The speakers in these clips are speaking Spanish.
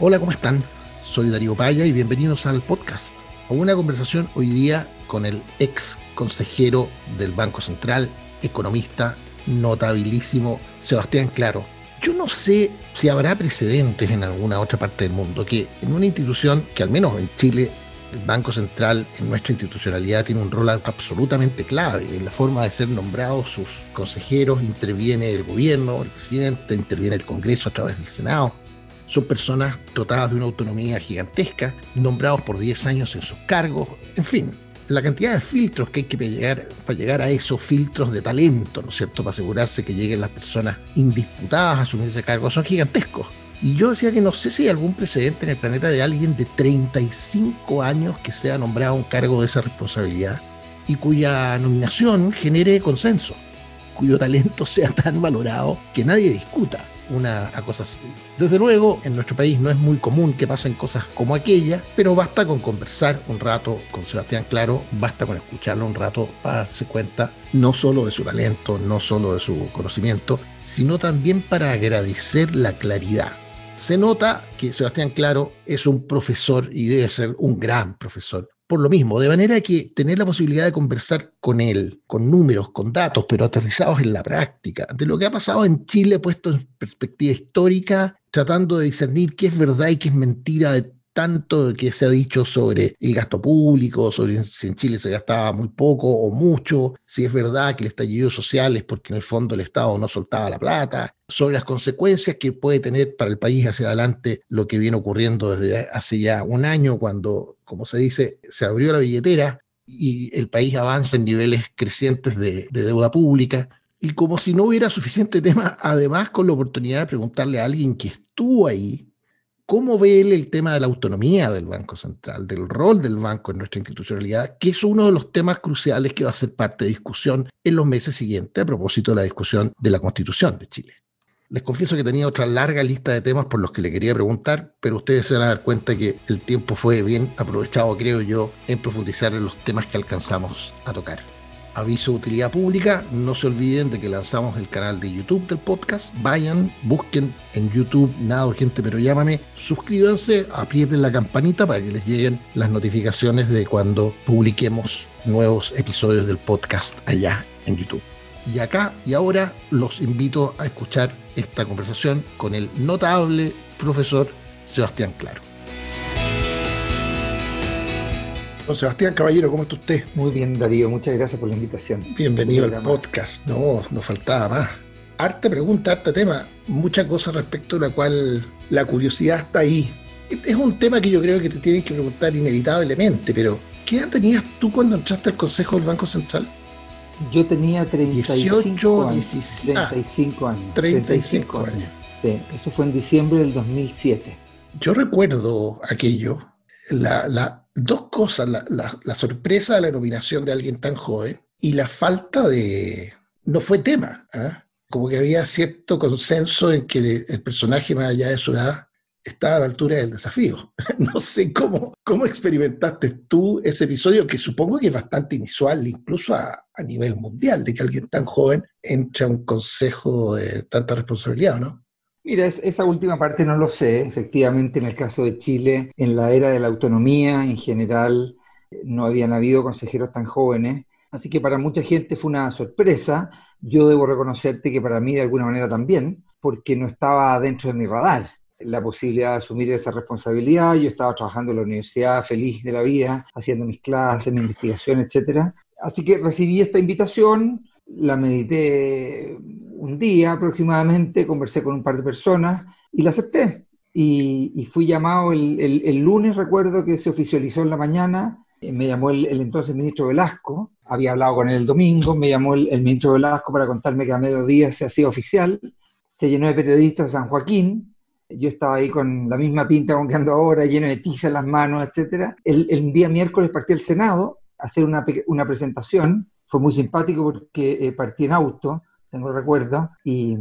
Hola, ¿cómo están? Soy Darío Paya y bienvenidos al podcast. A una conversación hoy día con el ex consejero del Banco Central, economista notabilísimo Sebastián Claro. Yo no sé si habrá precedentes en alguna otra parte del mundo que en una institución que al menos en Chile el Banco Central en nuestra institucionalidad tiene un rol absolutamente clave en la forma de ser nombrados sus consejeros, interviene el gobierno, el presidente, interviene el Congreso a través del Senado. Son personas dotadas de una autonomía gigantesca, nombrados por 10 años en sus cargos, en fin, la cantidad de filtros que hay que llegar para llegar a esos filtros de talento, ¿no es cierto?, para asegurarse que lleguen las personas indisputadas a asumir ese cargo, son gigantescos. Y yo decía que no sé si hay algún precedente en el planeta de alguien de 35 años que sea nombrado a un cargo de esa responsabilidad y cuya nominación genere consenso, cuyo talento sea tan valorado que nadie discuta una cosa así. Desde luego, en nuestro país no es muy común que pasen cosas como aquella, pero basta con conversar un rato con Sebastián Claro, basta con escucharlo un rato para darse cuenta no solo de su talento, no solo de su conocimiento, sino también para agradecer la claridad. Se nota que Sebastián Claro es un profesor y debe ser un gran profesor por lo mismo, de manera que tener la posibilidad de conversar con él, con números, con datos, pero aterrizados en la práctica, de lo que ha pasado en Chile puesto en perspectiva histórica, tratando de discernir qué es verdad y qué es mentira de tanto que se ha dicho sobre el gasto público, sobre si en Chile se gastaba muy poco o mucho, si es verdad que el estallido social es porque en el fondo el Estado no soltaba la plata, sobre las consecuencias que puede tener para el país hacia adelante lo que viene ocurriendo desde hace ya un año, cuando, como se dice, se abrió la billetera y el país avanza en niveles crecientes de, de deuda pública. Y como si no hubiera suficiente tema, además con la oportunidad de preguntarle a alguien que estuvo ahí, ¿Cómo ve él el tema de la autonomía del Banco Central, del rol del banco en nuestra institucionalidad, que es uno de los temas cruciales que va a ser parte de discusión en los meses siguientes a propósito de la discusión de la Constitución de Chile? Les confieso que tenía otra larga lista de temas por los que le quería preguntar, pero ustedes se van a dar cuenta que el tiempo fue bien aprovechado, creo yo, en profundizar en los temas que alcanzamos a tocar aviso de utilidad pública, no se olviden de que lanzamos el canal de YouTube del podcast. Vayan, busquen en YouTube Nada Urgente pero llámame, suscríbanse, aprieten la campanita para que les lleguen las notificaciones de cuando publiquemos nuevos episodios del podcast allá en YouTube. Y acá y ahora los invito a escuchar esta conversación con el notable profesor Sebastián Claro. Don Sebastián Caballero, ¿cómo está usted? Muy bien, Darío, muchas gracias por la invitación. Bienvenido al podcast. No, nos faltaba más. Harta pregunta, harta tema, mucha cosa respecto a la cual la curiosidad está ahí. Es un tema que yo creo que te tienes que preguntar inevitablemente, pero ¿qué edad tenías tú cuando entraste al Consejo del Banco Central? Yo tenía 35 18, años. 17, 35 años. 35 años. Sí, eso fue en diciembre del 2007. Yo recuerdo aquello, la, la, dos cosas, la, sorpresa de la nominación de alguien tan joven y la falta de... No fue tema, ¿ah? como que había cierto consenso en que el personaje más allá de su edad estaba a la altura del desafío. No sé cómo, cómo experimentaste tú ese episodio, que supongo que es bastante inusual, incluso a, a nivel mundial, de que alguien tan joven entre a un consejo de tanta responsabilidad, ¿no? Mira, esa última parte no lo sé. Efectivamente, en el caso de Chile, en la era de la autonomía, en general, no habían habido consejeros tan jóvenes. Así que para mucha gente fue una sorpresa. Yo debo reconocerte que para mí de alguna manera también, porque no estaba dentro de mi radar la posibilidad de asumir esa responsabilidad. Yo estaba trabajando en la universidad, feliz de la vida, haciendo mis clases, mi investigación, etc. Así que recibí esta invitación, la medité un día aproximadamente, conversé con un par de personas y la acepté. Y, fui llamado el, lunes, recuerdo que se oficializó en la mañana, eh, me llamó el, entonces ministro Velasco, había hablado con él el domingo, me llamó el, ministro Velasco para contarme que a mediodía se hacía oficial, se llenó de periodistas San Joaquín, yo estaba ahí con la misma pinta con que ando ahora, lleno de tiza en las manos, etc. El, día miércoles partí al Senado a hacer una, presentación, fue muy simpático porque eh, partí en auto, tengo recuerdo, y,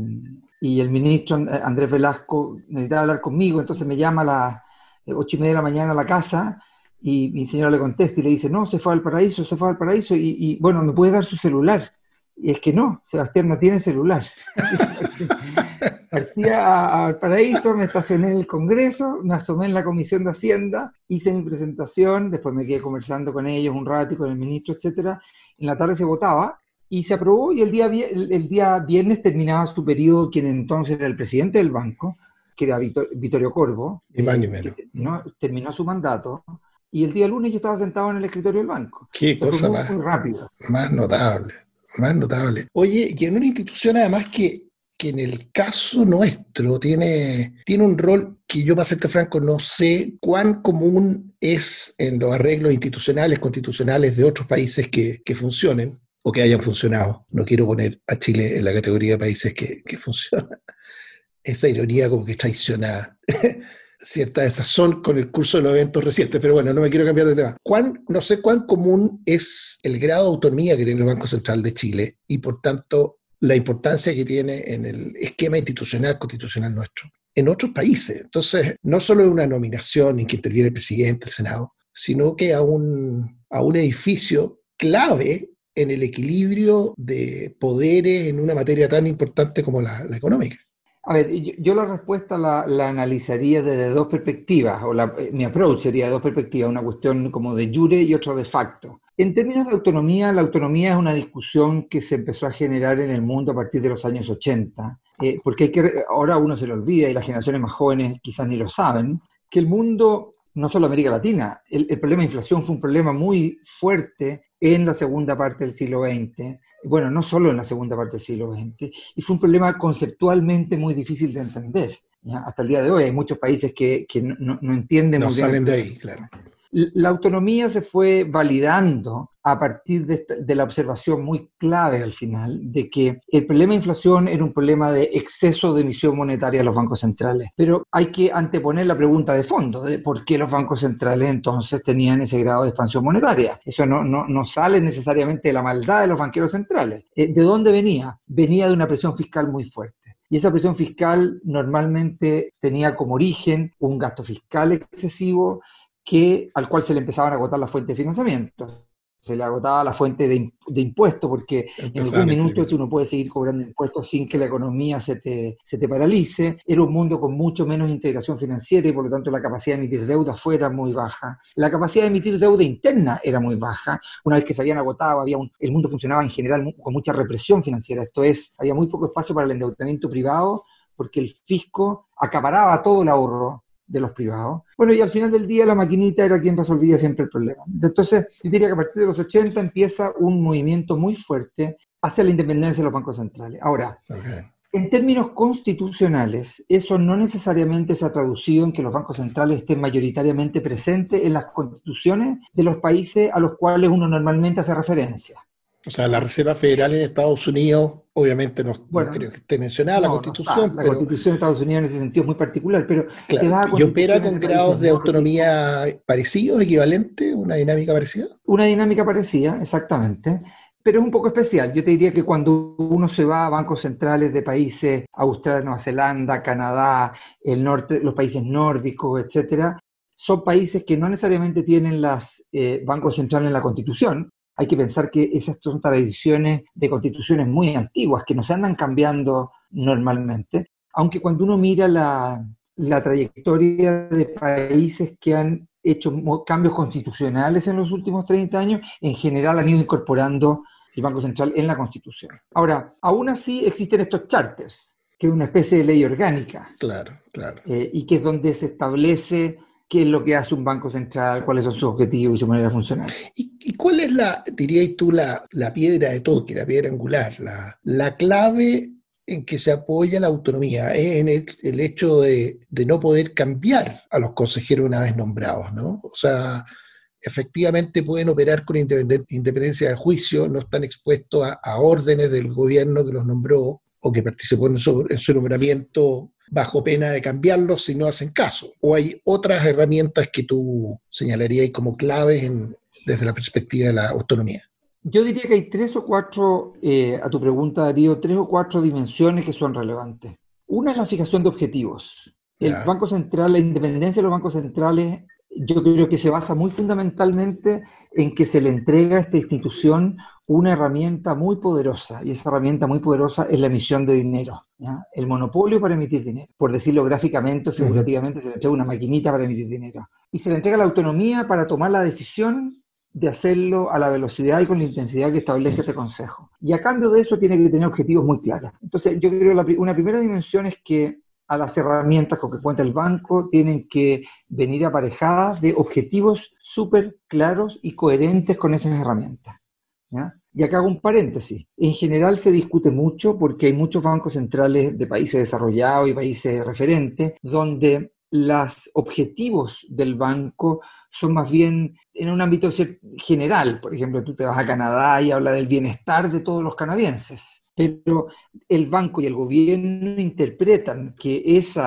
y, el ministro Andrés Velasco necesitaba hablar conmigo, entonces me llama a las ocho y media de la mañana a la casa y mi señora le contesta y le dice, no, se fue al paraíso, se fue al paraíso, y, bueno, ¿me puede dar su celular? Y es que no, Sebastián no tiene celular. Partí al paraíso, me estacioné en el Congreso, me asomé en la Comisión de Hacienda, hice mi presentación, después me quedé conversando con ellos un rato y con el ministro, etcétera. En la tarde se votaba y se aprobó y el día, el, día viernes terminaba su periodo quien entonces era el presidente del banco, que era Vittorio Corvo, y eh, ¿no? terminó su mandato y el día lunes yo estaba sentado en el escritorio del banco. Qué cosa más, rápido. más notable, más notable. Oye, y en una institución además que que en el caso nuestro tiene, tiene un rol que yo, para serte franco, no sé cuán común es en los arreglos institucionales, constitucionales de otros países que, que funcionen o que hayan funcionado. No quiero poner a Chile en la categoría de países que, que funcionan. Esa ironía como que traiciona cierta desazón con el curso de los eventos recientes, pero bueno, no me quiero cambiar de tema. ¿Cuán, no sé cuán común es el grado de autonomía que tiene el Banco Central de Chile y por tanto la importancia que tiene en el esquema institucional constitucional nuestro en otros países. Entonces, no solo es una nominación en que interviene el presidente, el Senado, sino que a un, a un edificio clave en el equilibrio de poderes en una materia tan importante como la, económica. A ver, yo, la respuesta la, analizaría desde dos perspectivas, o mi approach sería de dos perspectivas, una cuestión como de jure y otra de facto. En términos de autonomía, la autonomía es una discusión que se empezó a generar en el mundo a partir de los años 80, eh, porque hay que, ahora uno se lo olvida y las generaciones más jóvenes quizás ni lo saben, que el mundo, no solo América Latina, el, problema de inflación fue un problema muy fuerte en la segunda parte del siglo XX, bueno, no solo en la segunda parte del siglo XX, y fue un problema conceptualmente muy difícil de entender. Hasta el día de hoy hay muchos países que, no, no, entienden no salen de ahí, claro. La autonomía se fue validando a partir de, la observación muy clave al final de que el problema de inflación era un problema de exceso de emisión monetaria de los bancos centrales. Pero hay que anteponer la pregunta de fondo de por qué los bancos centrales entonces tenían ese grado de expansión monetaria. Eso no, no, sale necesariamente de la maldad de los banqueros centrales. Eh, ¿De dónde venía? Venía de una presión fiscal muy fuerte. Y esa presión fiscal normalmente tenía como origen un gasto fiscal excesivo que, al cual se le empezaban a agotar las fuentes de financiamiento. Se le agotaba la fuente de, de impuestos porque en algún minuto tú no puedes seguir cobrando impuestos sin que la economía se te, se te paralice. Era un mundo con mucho menos integración financiera y por lo tanto la capacidad de emitir deuda fuera muy baja. La capacidad de emitir deuda interna era muy baja. Una vez que se habían agotado, había el mundo funcionaba en general con mucha represión financiera. Esto es, había muy poco espacio para el endeudamiento privado porque el fisco acaparaba todo el ahorro de los privados. Bueno, y al final del día la maquinita era quien resolvía siempre el problema. Entonces, yo diría que a partir de los 80 empieza un movimiento muy fuerte hacia la independencia de los bancos centrales. Ahora, en términos constitucionales, eso no necesariamente se ha traducido en que los bancos centrales estén mayoritariamente presentes en las constituciones de los países a los cuales uno normalmente hace referencia. O sea, la Reserva Federal en Estados Unidos, obviamente no, creo que esté mencionada la Constitución. La Constitución de Estados Unidos en ese sentido es muy particular, pero... Claro, ¿Y opera con grados de autonomía parecidos, equivalentes, una dinámica parecida? Una dinámica parecida, exactamente. Pero es un poco especial. Yo te diría que cuando uno se va a bancos centrales de países, Australia, Nueva Zelanda, Canadá, el norte, los países nórdicos, etcétera, son países que no necesariamente tienen los eh, bancos centrales en la Constitución, hay que pensar que esas son tradiciones de constituciones muy antiguas, que no se andan cambiando normalmente, aunque cuando uno mira la, trayectoria de países que han hecho cambios constitucionales en los últimos 30 años, en general han ido incorporando el Banco Central en la Constitución. Ahora, aún así existen estos charters, que es una especie de ley orgánica. Claro, claro. Eh, y que es donde se establece qué es lo que hace un banco central, cuáles son sus objetivos y su manera de funcionar. ¿Y, cuál es la, dirías tú, la, piedra de toque, la piedra angular, la, clave en que se apoya la autonomía? Es en el, hecho de, no poder cambiar a los consejeros una vez nombrados, ¿no? O sea, efectivamente pueden operar con independencia de juicio, no están expuestos a, órdenes del gobierno que los nombró o que participó en su, en su nombramiento bajo pena de cambiarlos si no hacen caso? ¿O hay otras herramientas que tú señalarías como claves desde la perspectiva de la autonomía? Yo diría que hay tres o cuatro, eh, a tu pregunta Darío, tres o cuatro dimensiones que son relevantes. Una es la fijación de objetivos. El Banco Central, la independencia de los bancos centrales yo creo que se basa muy fundamentalmente en que se le entrega a esta institución una herramienta muy poderosa, y esa herramienta muy poderosa es la emisión de dinero, el monopolio para emitir dinero. Por decirlo gráficamente o figurativamente, se le entrega una maquinita para emitir dinero. Y se le entrega la autonomía para tomar la decisión de hacerlo a la velocidad y con la intensidad que establece este Consejo. Y a cambio de eso tiene que tener objetivos muy claros. Entonces, yo creo que una primera dimensión es que a las herramientas con que cuenta el banco tienen que venir aparejadas de objetivos súper claros y coherentes con esas herramientas. Y acá hago un paréntesis. En general se discute mucho porque hay muchos bancos centrales de países desarrollados y países referentes donde los objetivos del banco son más bien en un ámbito general. Por ejemplo, tú te vas a Canadá y habla del bienestar de todos los canadienses. Pero el banco y el gobierno interpretan que ese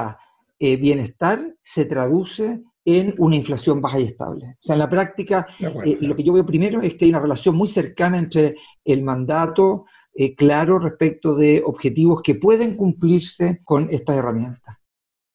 eh, bienestar se traduce en una inflación baja y estable. O sea, en la práctica, eh, lo que yo veo primero es que hay una relación muy cercana entre el mandato eh, claro respecto de objetivos que pueden cumplirse con estas herramientas.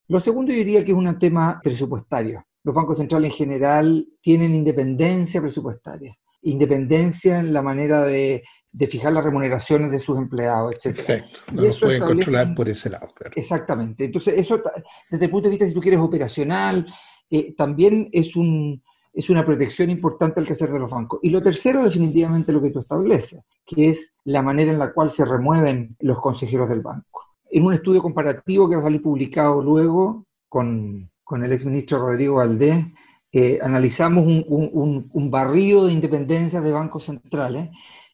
Lo segundo yo diría que es un tema presupuestario. Los bancos centrales en general tienen independencia presupuestaria, independencia en la manera de, fijar las remuneraciones de sus empleados, etc. Perfecto, no lo pueden controlar por ese lado. Claro. Exactamente. Entonces, eso desde el punto de vista, si tú quieres, operacional, eh, también es, un, es una protección importante al quehacer de los bancos. Y lo tercero, definitivamente, lo que tú estableces, que es la manera en la cual se remueven los consejeros del banco. En un estudio comparativo que va a salir publicado luego con, con el exministro Rodrigo Valdés, eh, analizamos un, un, un, barrido de independencias de bancos centrales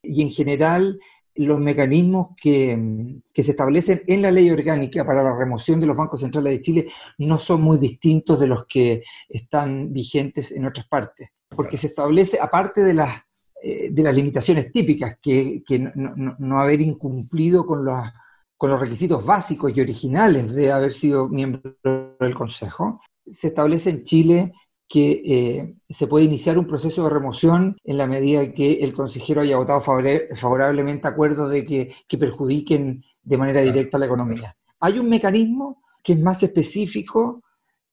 y en general los mecanismos que, se establecen en la ley orgánica para la remoción de los bancos centrales de Chile no son muy distintos de los que están vigentes en otras partes, porque se establece, aparte de las, eh, de las limitaciones típicas, que, no, haber incumplido con los, con los requisitos básicos y originales de haber sido miembro del Consejo, se establece en Chile que eh, se puede iniciar un proceso de remoción en la medida que el consejero haya votado favorablemente acuerdos de que, perjudiquen de manera directa la economía. Hay un mecanismo que es más específico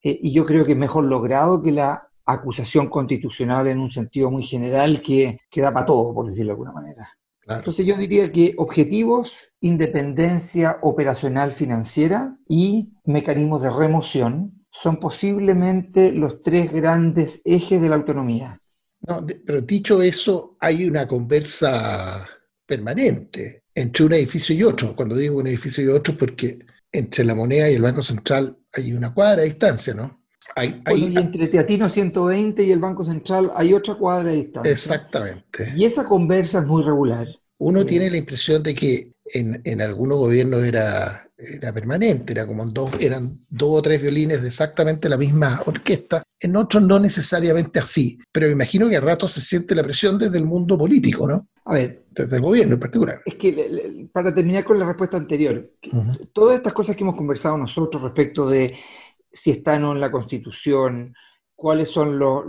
eh, y yo creo que es mejor logrado que la acusación constitucional en un sentido muy general que, que da para todo, por decirlo de alguna manera. Entonces yo diría que objetivos, independencia operacional financiera y mecanismos de remoción son posiblemente los tres grandes ejes de la autonomía. No, pero dicho eso, hay una conversa permanente entre un edificio y otro. Cuando digo un edificio y otro, porque entre la moneda y el Banco Central hay una cuadra de distancia, ¿no? Hay, y entre Teatino 120 y el Banco Central hay otra cuadra de distancia. Exactamente. Y esa conversa es muy regular. Uno tiene la impresión de que en, en algunos gobiernos era era permanente, era como dos, eran dos o tres violines de exactamente la misma orquesta, en otros no necesariamente así, pero me imagino que a ratos se siente la presión desde el mundo político, ¿no? A ver. Desde el gobierno en particular. Es que, para terminar con la respuesta anterior, todas estas cosas que hemos conversado nosotros respecto de si está o no en la Constitución, cuáles son los,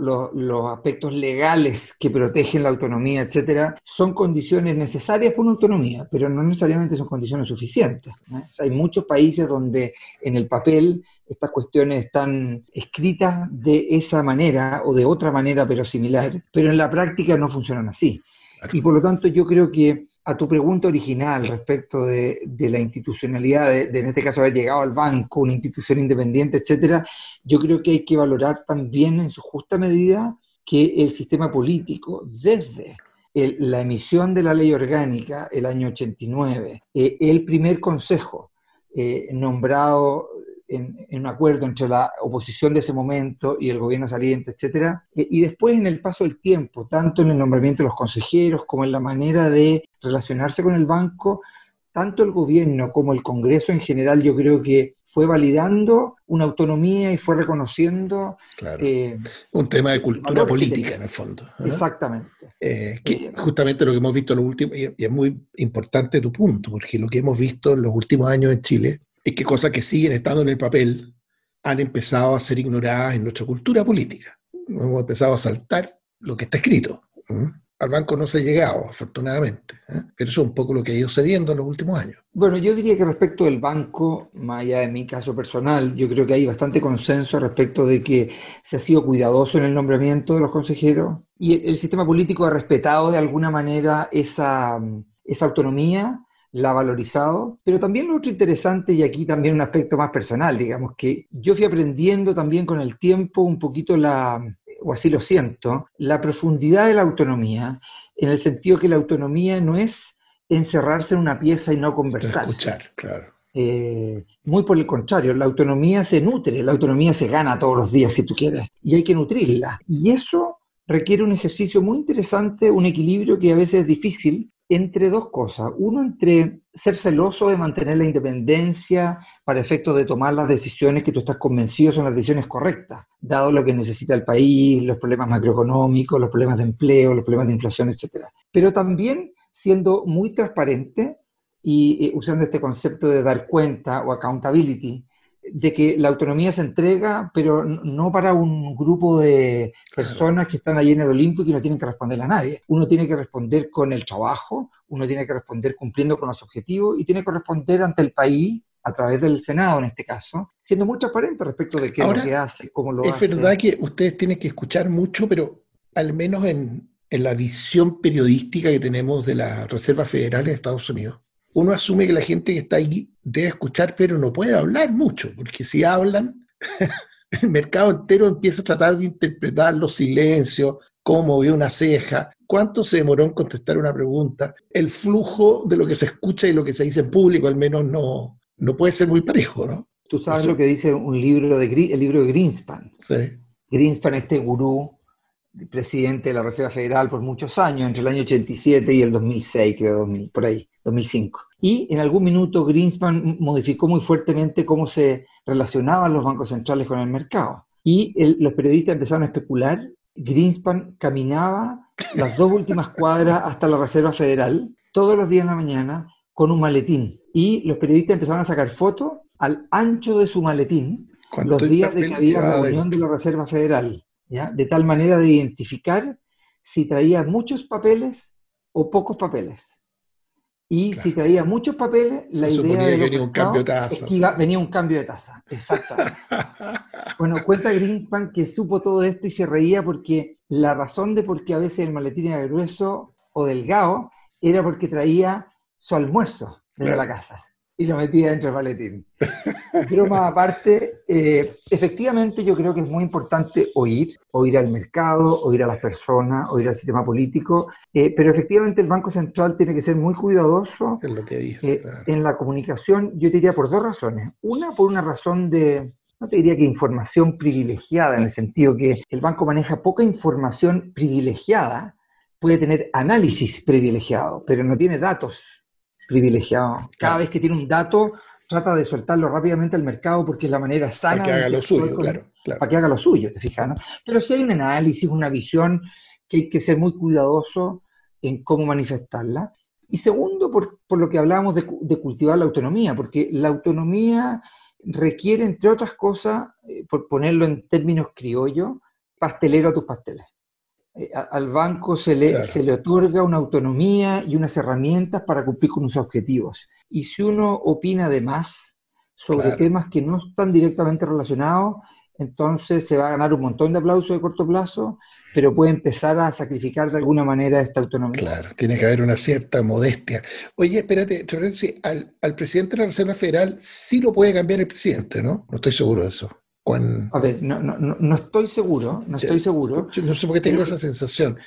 aspectos legales que protegen la autonomía, etcétera, son condiciones necesarias para una autonomía, pero no necesariamente son condiciones suficientes. hay muchos países donde en el papel estas cuestiones están escritas de esa manera o de otra manera, pero similar, pero en la práctica no funcionan así. Y por lo tanto yo creo que a tu pregunta original respecto de, la institucionalidad, de, en este caso haber llegado al banco, una institución independiente, etcétera, yo creo que hay que valorar también en su justa medida que el sistema político, desde la emisión de la ley orgánica el año 89, eh, el primer consejo eh, nombrado en, un acuerdo entre la oposición de ese momento y el gobierno saliente, etcétera, eh, y después en el paso del tiempo, tanto en el nombramiento de los consejeros como en la manera de relacionarse con el banco, tanto el gobierno como el Congreso en general, yo creo que fue validando una autonomía y fue reconociendo... Eh, un tema de cultura política en el fondo. ¿eh? Exactamente. que justamente lo que hemos visto en los últimos, y es muy importante tu punto, porque lo que hemos visto en los últimos años en Chile es que cosas que siguen estando en el papel han empezado a ser ignoradas en nuestra cultura política. Hemos empezado a saltar lo que está escrito. Al banco no se ha llegado, afortunadamente. ¿eh? Pero eso es un poco lo que ha ido cediendo en los últimos años. Bueno, yo diría que respecto del banco, más allá de mi caso personal, yo creo que hay bastante consenso respecto de que se ha sido cuidadoso en el nombramiento de los consejeros y el, sistema político ha respetado de alguna manera esa, esa autonomía la ha valorizado, pero también lo otro interesante, y aquí también un aspecto más personal, digamos, que yo fui aprendiendo también con el tiempo un poquito la, o así lo siento, la profundidad de la autonomía, en el sentido que la autonomía no es encerrarse en una pieza y no conversar. Escuchar, claro. Eh, muy por el contrario, la autonomía se nutre, la autonomía se gana todos los días, si tú quieres, y hay que nutrirla. Y eso requiere un ejercicio muy interesante, un equilibrio que a veces es difícil, entre dos cosas. Uno, entre ser celoso de mantener la independencia para efectos de tomar las decisiones que tú estás convencido son las decisiones correctas, dado lo que necesita el país, los problemas macroeconómicos, los problemas de empleo, los problemas de inflación, etc. Pero también siendo muy transparente y usando este concepto de dar cuenta o accountability, de que la autonomía se entrega, pero no para un grupo de personas que están allí en el Olimpo y que no tienen que responderle a nadie. Uno tiene que responder con el trabajo, uno tiene que responder cumpliendo con los objetivos y tiene que responder ante el país a través del Senado en este caso, siendo muy transparente respecto de qué es lo que hace, cómo lo hace. Es verdad que ustedes tienen que escuchar mucho, pero al menos en, en la visión periodística que tenemos de la Reserva Federal de Estados Unidos, uno asume que la gente que está ahí debe escuchar, pero no puede hablar mucho, porque si hablan, el mercado entero empieza a tratar de interpretar los silencios, cómo movió una ceja, cuánto se demoró en contestar una pregunta. El flujo de lo que se escucha y lo que se dice en público al menos no, no puede ser muy parejo, ¿no? Tú sabes lo que dice un libro de, el libro de Greenspan. Sí. Greenspan, este gurú, presidente de la Reserva Federal por muchos años, entre el año 87 y el 2006, creo, 2000, por ahí, 2005. Y en algún minuto Greenspan modificó muy fuertemente cómo se relacionaban los bancos centrales con el mercado. Y los periodistas empezaron a especular. Greenspan caminaba las dos últimas cuadras hasta la Reserva Federal todos los días en la mañana con un maletín. Y los periodistas empezaron a sacar fotos al ancho de su maletín los días de que había reunión de la Reserva Federal, ¿ya? de tal manera de identificar si traía muchos papeles o pocos papeles. Y si traía muchos papeles, la idea de que venía un cambio de tasa. venía un cambio de tasa, exactamente. bueno, cuenta Greenspan que supo todo esto y se reía porque la razón de por qué a veces el maletín era grueso o delgado era porque traía su almuerzo desde la casa y lo metía dentro del maletín. Broma aparte, eh, efectivamente yo creo que es muy importante oír, oír al mercado, oír a las personas, oír al sistema político, eh, pero efectivamente el Banco Central tiene que ser muy cuidadoso lo que dice, eh, en la comunicación, yo diría por dos razones. Una, por una razón de, no te diría que información privilegiada, en el sentido que el banco maneja poca información privilegiada, puede tener análisis privilegiado, pero no tiene datos privilegiado. Cada vez que tiene un dato, trata de soltarlo rápidamente al mercado porque es la manera sana. Para que haga lo suyo, claro, Para que haga lo suyo, ¿te fijas? Pero si hay un análisis, una visión, que hay que ser muy cuidadoso en cómo manifestarla. Y segundo, por, lo que hablábamos de, de, cultivar la autonomía, porque la autonomía requiere, entre otras cosas, eh, por ponerlo en términos criollos, pastelero a tus pasteles. Eh, al banco se le, se le otorga una autonomía y unas herramientas para cumplir con sus objetivos. Y si uno opina de más sobre temas que no están directamente relacionados, entonces se va a ganar un montón de aplausos de corto plazo, pero puede empezar a sacrificar de alguna manera esta autonomía. Claro, tiene que haber una cierta modestia. Oye, espérate, al, al presidente de la Reserva Federal sí lo puede cambiar el presidente, ¿no? No estoy seguro de eso. A ver, no, no, no, estoy seguro, no estoy seguro. no sé por qué tengo esa sensación.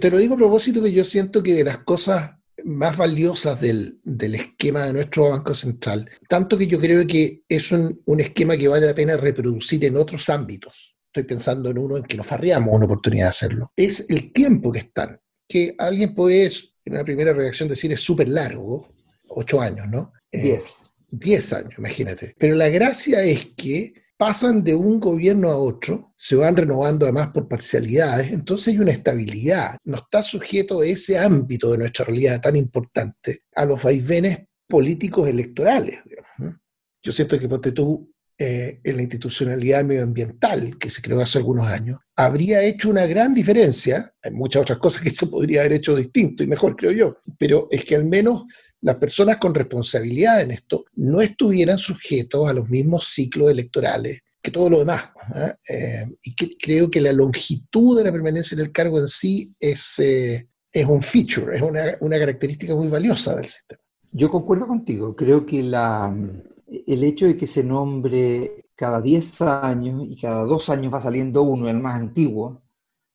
Te lo digo a propósito que yo siento que de las cosas más valiosas del, del, esquema de nuestro Banco Central, tanto que yo creo que es un, un, esquema que vale la pena reproducir en otros ámbitos. Estoy pensando en uno en que nos farreamos una oportunidad de hacerlo. Es el tiempo que están. Que alguien puede, en una primera reacción, decir es súper largo, ocho años, ¿no? Eh, diez. diez años, imagínate. Pero la gracia es que pasan de un gobierno a otro, se van renovando además por parcialidades, entonces hay una estabilidad. No está sujeto ese ámbito de nuestra realidad tan importante a los vaivenes políticos electorales. Yo siento que, ponte tú, eh, en la institucionalidad medioambiental que se creó hace algunos años, habría hecho una gran diferencia. Hay muchas otras cosas que se podría haber hecho distinto y mejor, creo yo, pero es que al menos las personas con responsabilidad en esto no estuvieran sujetos a los mismos ciclos electorales que todo lo demás. ¿eh? Eh, y creo que la longitud de la permanencia en el cargo en sí es, es un feature, es una, una característica muy valiosa del sistema. Yo concuerdo contigo, creo que la, el hecho de que se nombre cada 10 años y cada dos años va saliendo uno, el más antiguo,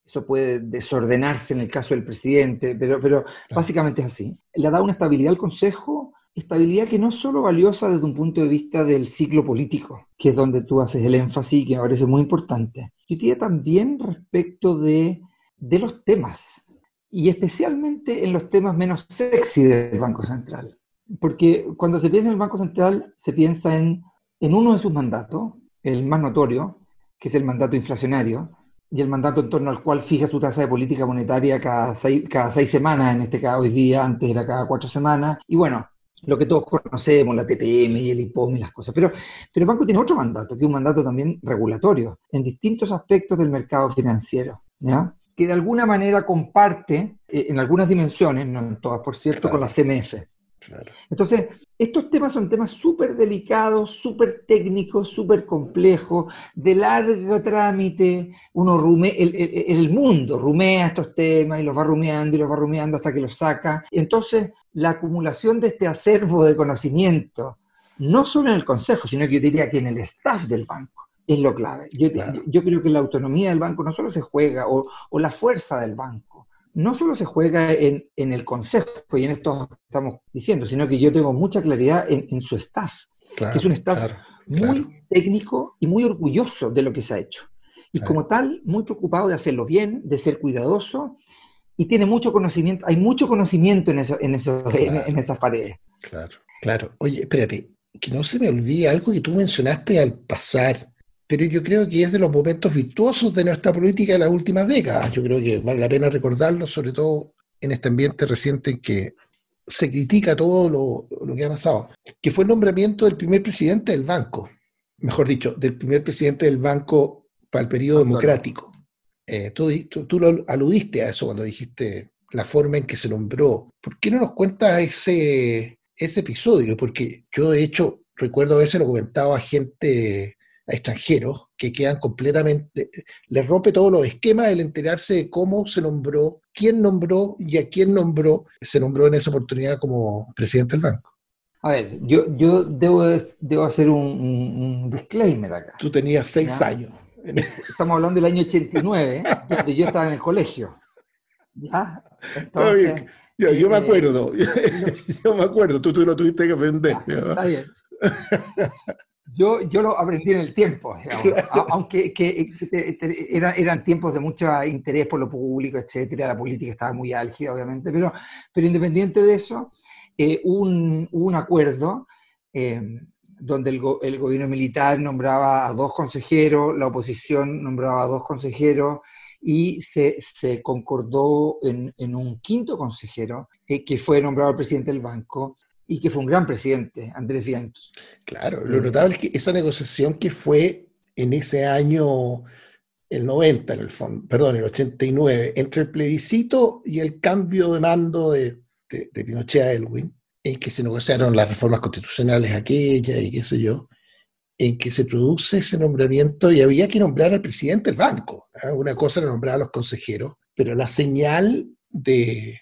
eso puede desordenarse en el caso del presidente, pero, pero básicamente es así. Le da una estabilidad al Consejo, estabilidad que no es solo valiosa desde un punto de vista del ciclo político, que es donde tú haces el énfasis y que me parece muy importante. Yo diría también respecto de, de los temas, y especialmente en los temas menos sexy del Banco Central. Porque cuando se piensa en el Banco Central, se piensa en, en uno de sus mandatos, el más notorio, que es el mandato inflacionario, y el mandato en torno al cual fija su tasa de política monetaria cada seis, cada seis semanas, en este caso hoy día, antes era cada cuatro semanas, y bueno, lo que todos conocemos, la TPM y el IPOM y las cosas. Pero, pero el banco tiene otro mandato, que es un mandato también regulatorio, en distintos aspectos del mercado financiero, ¿ya? que de alguna manera comparte, eh, en algunas dimensiones, no en todas, por cierto, con la CMF. Entonces, estos temas son temas súper delicados, súper técnicos, súper complejos, de largo trámite. Uno rume, el, el, mundo rumea estos temas y los va rumeando y los va rumeando hasta que los saca. Entonces, la acumulación de este acervo de conocimiento, no solo en el Consejo, sino que yo diría que en el staff del banco, es lo clave. Yo, yo creo que la autonomía del banco no solo se juega, o, o la fuerza del banco no solo se juega en, el consejo y en esto estamos diciendo, sino que yo tengo mucha claridad en, su staff, que es un staff muy técnico y muy orgulloso de lo que se ha hecho. Y como tal, muy preocupado de hacerlo bien, de ser cuidadoso, y tiene mucho conocimiento, hay mucho conocimiento en, eso, en, en, esas paredes. Claro, claro. Oye, espérate, que no se me olvide algo que tú mencionaste al pasar pero yo creo que es de los momentos virtuosos de nuestra política de las últimas décadas. Yo creo que vale la pena recordarlo, sobre todo en este ambiente reciente en que se critica todo lo, que ha pasado, que fue el nombramiento del primer presidente del banco, mejor dicho, del primer presidente del banco para el periodo democrático. Eh, tú, tú, lo aludiste a eso cuando dijiste la forma en que se nombró. ¿Por qué no nos cuentas ese, ese episodio? Porque yo, de hecho, recuerdo haberse lo comentado a gente a extranjeros que quedan completamente, les rompe todos los esquemas el enterarse de cómo se nombró, quién nombró y a quién nombró, se nombró en esa oportunidad como presidente del banco. A ver, yo, yo debo, debo hacer un, disclaimer acá. Tú tenías seis años. Estamos hablando del año 89, donde yo estaba en el colegio. ¿Ya? Entonces, yo, me eh, acuerdo, yo me acuerdo, tú, tú lo tuviste que aprender. está bien. Yo, yo lo aprendí en el tiempo, aunque que, eran tiempos de mucho interés por lo público, etcétera, la política estaba muy álgida, obviamente, pero, pero independiente de eso, eh, un, un acuerdo eh, donde el, el, gobierno militar nombraba a dos consejeros, la oposición nombraba a dos consejeros, y se, se concordó en, en, un quinto consejero, eh, que fue nombrado el presidente del banco, y que fue un gran presidente, Andrés Bianchi. Claro, lo notable es que esa negociación que fue en ese año, el 90 en el fondo, perdón, el 89, entre el plebiscito y el cambio de mando de, de, Pinochet a Elwin, en que se negociaron las reformas constitucionales aquellas y qué sé yo, en que se produce ese nombramiento y había que nombrar al presidente del banco. ¿eh? Una cosa era nombrar a los consejeros, pero la señal de,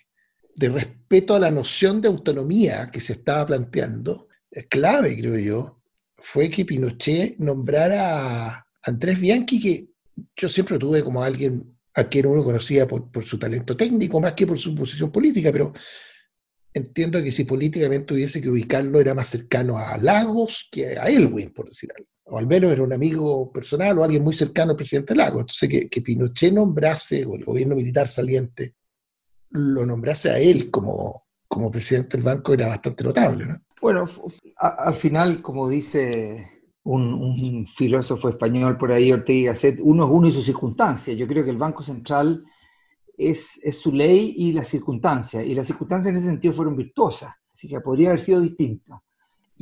de respeto a la noción de autonomía que se estaba planteando, clave, creo yo, fue que Pinochet nombrara a Andrés Bianchi, que yo siempre tuve como alguien a quien uno conocía por, su talento técnico más que por su posición política, pero entiendo que si políticamente hubiese que ubicarlo era más cercano a Lagos que a Elwin, por decir algo. O al menos era un amigo personal o alguien muy cercano al presidente Lagos. Entonces, que, que Pinochet nombrase, o el gobierno militar saliente, lo nombrase a él como, como presidente del banco era bastante notable, ¿no? Bueno, al final, como dice un, filósofo español por ahí, Ortega y Gasset, uno es uno y su circunstancia. Yo creo que el Banco Central es, es su ley y las circunstancias, y las circunstancias en ese sentido fueron virtuosas, que podría haber sido distinto.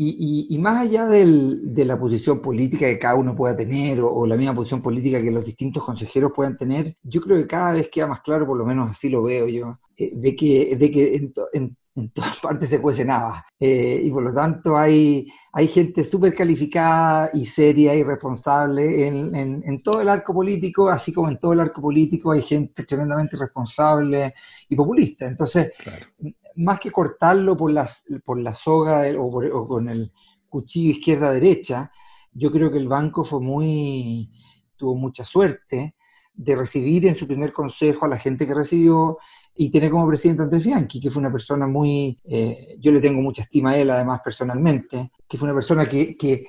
Y, más allá de la posición política que cada uno pueda tener o, la misma posición política que los distintos consejeros puedan tener, yo creo que cada vez queda más claro, por lo menos así lo veo yo, eh, de que, de que en, todas partes se cuece nada. Eh, y por lo tanto hay, hay gente súper calificada y seria y responsable en, en, todo el arco político, así como en todo el arco político hay gente tremendamente responsable y populista. Entonces, más que cortarlo por, las, por la soga o, con el cuchillo izquierda-derecha, yo creo que el banco fue muy, tuvo mucha suerte de recibir en su primer consejo a la gente que recibió y tener como presidente Andrés Bianchi, que fue una persona muy, eh, yo le tengo mucha estima a él además personalmente, que fue una persona que, que,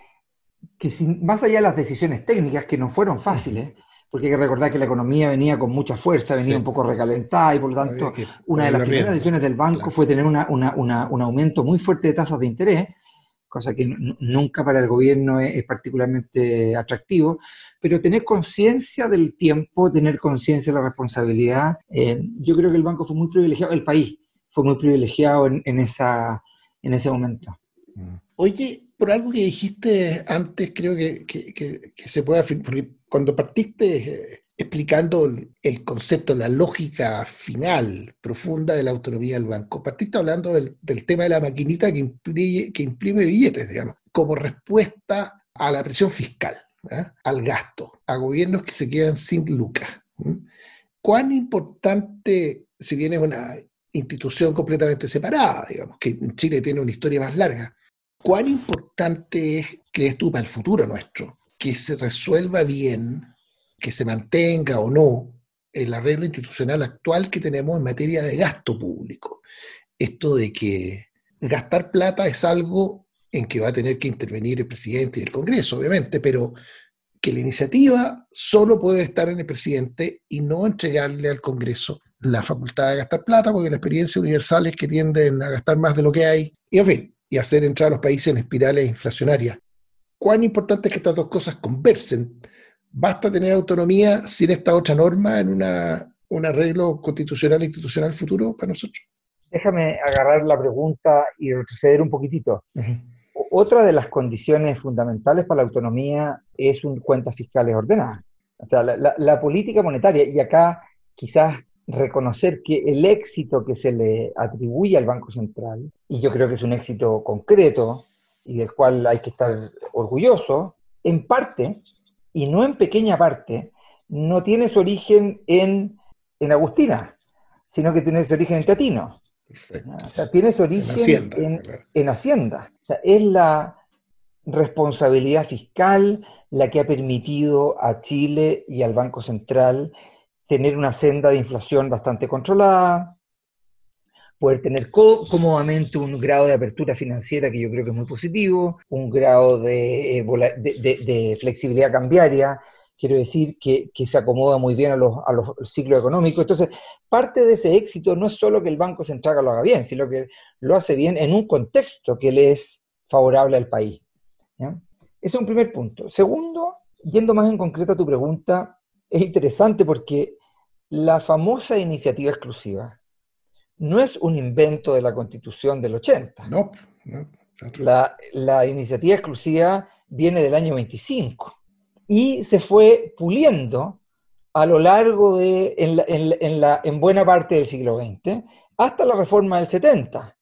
que sin, más allá de las decisiones técnicas, que no fueron fáciles, porque hay que recordar que la economía venía con mucha fuerza, venía un poco recalentada y por lo tanto una de las primeras decisiones del banco fue tener una, una, una, un aumento muy fuerte de tasas de interés, cosa que nunca para el gobierno es, particularmente atractivo, pero tener conciencia del tiempo, tener conciencia de la responsabilidad, eh, yo creo que el banco fue muy privilegiado, el país fue muy privilegiado en, en, esa, en ese momento. Mm. Oye, por algo que dijiste antes, creo que, que, que, se puede afirmar, porque cuando partiste eh, explicando el, concepto, la lógica final, profunda de la autonomía del banco, partiste hablando del, tema de la maquinita que imprime, billetes, digamos, como respuesta a la presión fiscal, ¿eh? al gasto, a gobiernos que se quedan sin lucas. ¿Cuán importante, si bien es una institución completamente separada, digamos, que en Chile tiene una historia más larga, ¿Cuán importante es, crees tú, para el futuro nuestro, que se resuelva bien, que se mantenga o no el arreglo institucional actual que tenemos en materia de gasto público? Esto de que gastar plata es algo en que va a tener que intervenir el presidente y el Congreso, obviamente, pero que la iniciativa solo puede estar en el presidente y no entregarle al Congreso la facultad de gastar plata, porque la experiencia universal es que tienden a gastar más de lo que hay. Y en fin, y hacer entrar a los países en espirales inflacionarias. ¿Cuán importante es que estas dos cosas conversen? ¿Basta tener autonomía sin esta otra norma en una, un arreglo constitucional e institucional futuro para nosotros? Déjame agarrar la pregunta y retroceder un poquitito. Otra de las condiciones fundamentales para la autonomía es un cuentas fiscales ordenadas. O sea, la, la política monetaria, y acá quizás reconocer que el éxito que se le atribuye al Banco Central, y yo creo que es un éxito concreto y del cual hay que estar orgulloso, en parte, y no en pequeña parte, no tiene su origen en, en Agustina, sino que tiene su origen en Teatino. O sea, tiene su origen en Hacienda. O sea, es la responsabilidad fiscal la que ha permitido a Chile y al Banco Central tener una senda de inflación bastante controlada, poder tener cómodamente un grado de apertura financiera que yo creo que es muy positivo, un grado de, eh, flexibilidad cambiaria, quiero decir, que, se acomoda muy bien a los, ciclos económicos. Entonces, parte de ese éxito no es solo que el Banco Central lo haga bien, sino que lo hace bien en un contexto que le es favorable al país. Ese es un primer punto. Segundo, yendo más en concreto a tu pregunta, es interesante porque la famosa iniciativa exclusiva no es un invento de la Constitución del 80. No, La, iniciativa exclusiva viene del año 25 y se fue puliendo a lo largo de, en, la, en, buena parte del siglo XX, hasta la reforma del 70.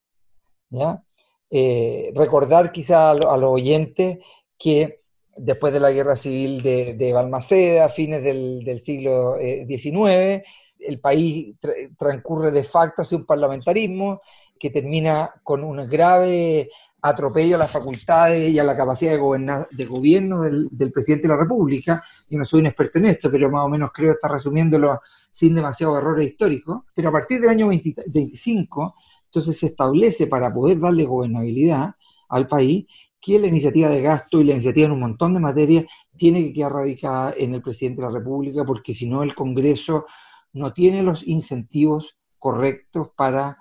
¿ya? Eh, recordar quizá a, los oyentes que después de la guerra civil de, de Balmaceda, a fines del, siglo XIX, eh, el país transcurre de facto hacia un parlamentarismo que termina con un grave atropello a las facultades y a la capacidad de, de gobierno del, presidente de la República. Yo no soy un experto en esto, pero más o menos creo estar resumiéndolo sin demasiados errores históricos. Pero a partir del año 25, entonces se establece para poder darle gobernabilidad al país que la iniciativa de gasto y la iniciativa en un montón de materias tiene que quedar radicada en el presidente de la República, porque si no el Congreso no tiene los incentivos correctos para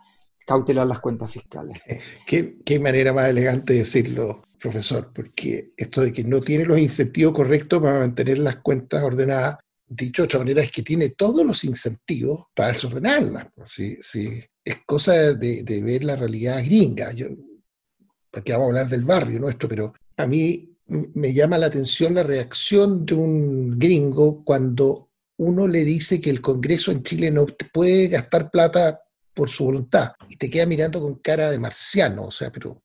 cautelar las cuentas fiscales. Qué, manera más elegante de decirlo, profesor, porque esto de que no tiene los incentivos correctos para mantener las cuentas ordenadas, dicho de otra manera, es que tiene todos los incentivos para desordenarlas. Sí, sí. Es cosa de, de ver la realidad gringa. Yo, porque vamos a hablar del barrio nuestro, pero a mí me llama la atención la reacción de un gringo cuando uno le dice que el Congreso en Chile no puede gastar plata por su voluntad y te queda mirando con cara de marciano, o sea, pero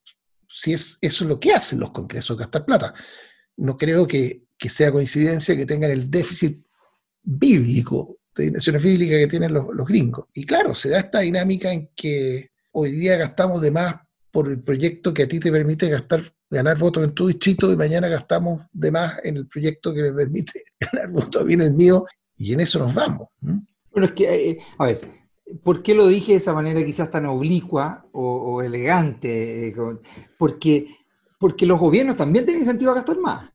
si es eso es lo que hacen los congresos, gastar plata. No creo que, sea coincidencia que tengan el déficit bíblico, de dimensiones bíblicas que tienen los, los gringos. Y claro, se da esta dinámica en que hoy día gastamos de más por el proyecto que a ti te permite gastar, ganar votos en tu distrito y mañana gastamos de más en el proyecto que me permite ganar votos a en el mío y en eso nos vamos. Bueno, es que, eh, a ver, ¿por qué lo dije de esa manera quizás tan oblicua o, elegante? Eh, porque, porque los gobiernos también tienen incentivo a gastar más.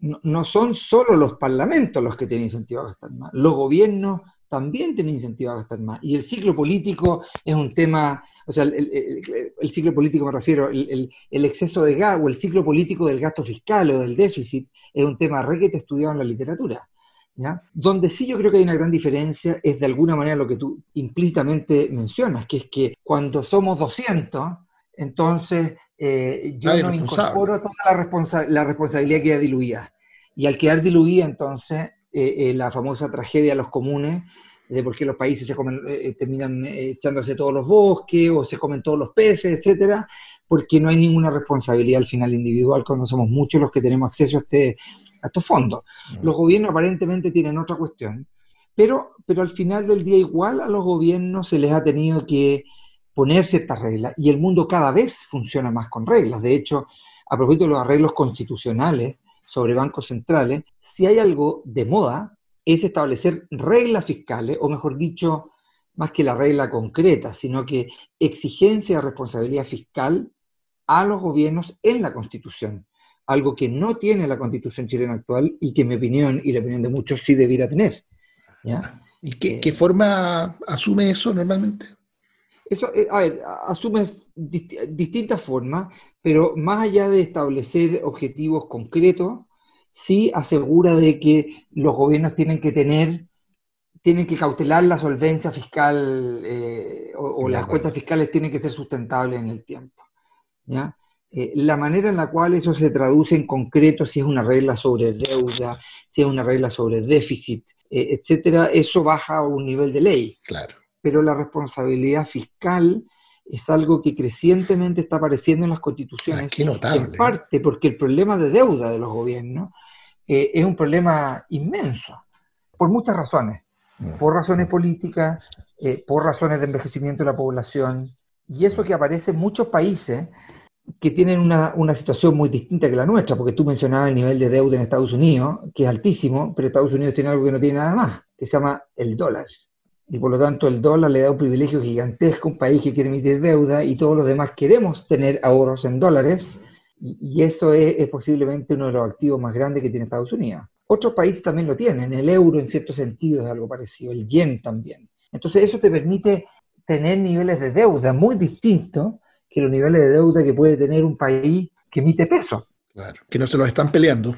No, no, son solo los parlamentos los que tienen incentivo a gastar más. Los gobiernos también tienen incentivo a gastar más. Y el ciclo político es un tema o sea, el, ciclo político me refiero, el, exceso de gasto o el ciclo político del gasto fiscal o del déficit es un tema requete estudiado en la literatura. ¿Ya? Donde sí yo creo que hay una gran diferencia es de alguna manera lo que tú implícitamente mencionas, que es que cuando somos 200, entonces eh, yo no incorporo toda la, la, responsabilidad que queda diluida. Y al quedar diluida, entonces, eh, eh, la famosa tragedia de los comunes de por qué los países se eh, terminan echándose todos los bosques o se comen todos los peces, etcétera, porque no hay ninguna responsabilidad al final individual cuando somos muchos los que tenemos acceso a, este, a estos fondos. Mm. Los gobiernos aparentemente tienen otra cuestión, pero, pero al final del día igual a los gobiernos se les ha tenido que poner ciertas reglas y el mundo cada vez funciona más con reglas. De hecho, a propósito de los arreglos constitucionales sobre bancos centrales, si hay algo de moda es establecer reglas fiscales, o mejor dicho, más que la regla concreta, sino que exigencia de responsabilidad fiscal a los gobiernos en la Constitución, algo que no tiene la Constitución chilena actual y que en mi opinión y la opinión de muchos sí debiera tener. ¿Y qué, qué, forma asume eso normalmente? Eso, eh, a ver, asume distintas formas, pero más allá de establecer objetivos concretos, sí asegura de que los gobiernos tienen que tener, tienen que cautelar la solvencia fiscal eh, o, las cuentas fiscales tienen que ser sustentables en el tiempo. ¿ya? Eh, la manera en la cual eso se traduce en concreto, si es una regla sobre deuda, si es una regla sobre déficit, eh, etcétera, eso baja a un nivel de ley. Claro. Pero la responsabilidad fiscal es algo que crecientemente está apareciendo en las constituciones. Ah, qué notable. En parte porque el problema de deuda de los gobiernos eh, es un problema inmenso, por muchas razones, mm. por razones políticas, eh, por razones de envejecimiento de la población, y eso que aparece en muchos países que tienen una, una, situación muy distinta que la nuestra, porque tú mencionabas el nivel de deuda en Estados Unidos, que es altísimo, pero Estados Unidos tiene algo que no tiene nada más, que se llama el dólar. Y por lo tanto el dólar le da un privilegio gigantesco a un país que quiere emitir deuda y todos los demás queremos tener ahorros en dólares y, eso es, posiblemente uno de los activos más grandes que tiene Estados Unidos. Otros países también lo tienen, el euro en cierto sentido es algo parecido, el yen también. Entonces eso te permite tener niveles de deuda muy distintos que los niveles de deuda que puede tener un país que emite peso. Claro, que no se los están peleando.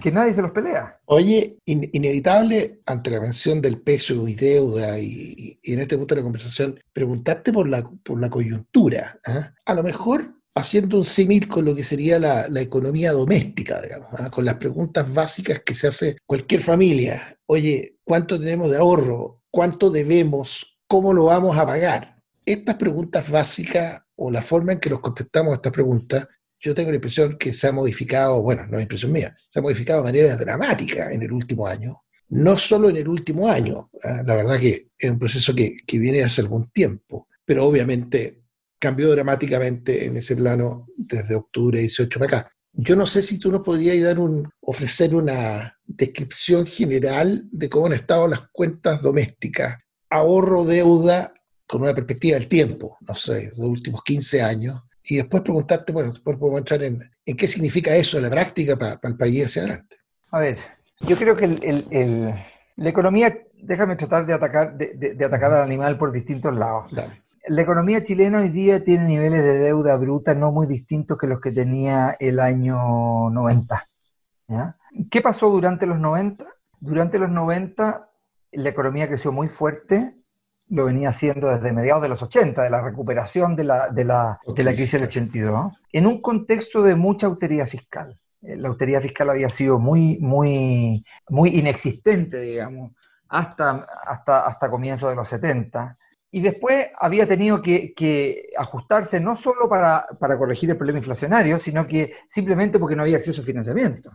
Que nadie se los pelea. Oye, inevitable ante la mención del peso y deuda y, en este punto de la conversación, preguntarte por la, por la coyuntura. ¿ah? A lo mejor haciendo un símil con lo que sería la, economía doméstica, digamos, ¿ah? con las preguntas básicas que se hace cualquier familia. Oye, ¿cuánto tenemos de ahorro? ¿Cuánto debemos? ¿Cómo lo vamos a pagar? Estas preguntas básicas o la forma en que nos contestamos a estas preguntas, yo tengo la impresión que se ha modificado, bueno, no es impresión mía, se ha modificado de manera dramática en el último año. No solo en el último año, ¿ah? la verdad que es un proceso que, que viene hace algún tiempo, pero obviamente cambió dramáticamente en ese plano desde octubre 18 para acá. Yo no sé si tú nos podrías dar un, ofrecer una descripción general de cómo han estado las cuentas domésticas, ahorro, deuda, con una perspectiva del tiempo, no sé, los últimos 15 años, y después preguntarte, bueno, después podemos entrar en, en qué significa eso en la práctica para, el país hacia adelante. A ver, yo creo que el, la economía, déjame tratar de atacar, de, atacar al animal por distintos lados la economía chilena hoy día tiene niveles de deuda bruta no muy distintos que los que tenía el año 90. ¿Qué pasó durante los 90? Durante los 90 la economía creció muy fuerte lo venía haciendo desde mediados de los 80, de la recuperación de la, de la, de la crisis del 82, en un contexto de mucha austeridad fiscal. Eh, la austeridad fiscal había sido muy, muy, muy inexistente, digamos, hasta, hasta, hasta comienzos de los 70. Y después había tenido que, que ajustarse no solo para, para, corregir el problema inflacionario, sino que simplemente porque no había acceso a financiamiento.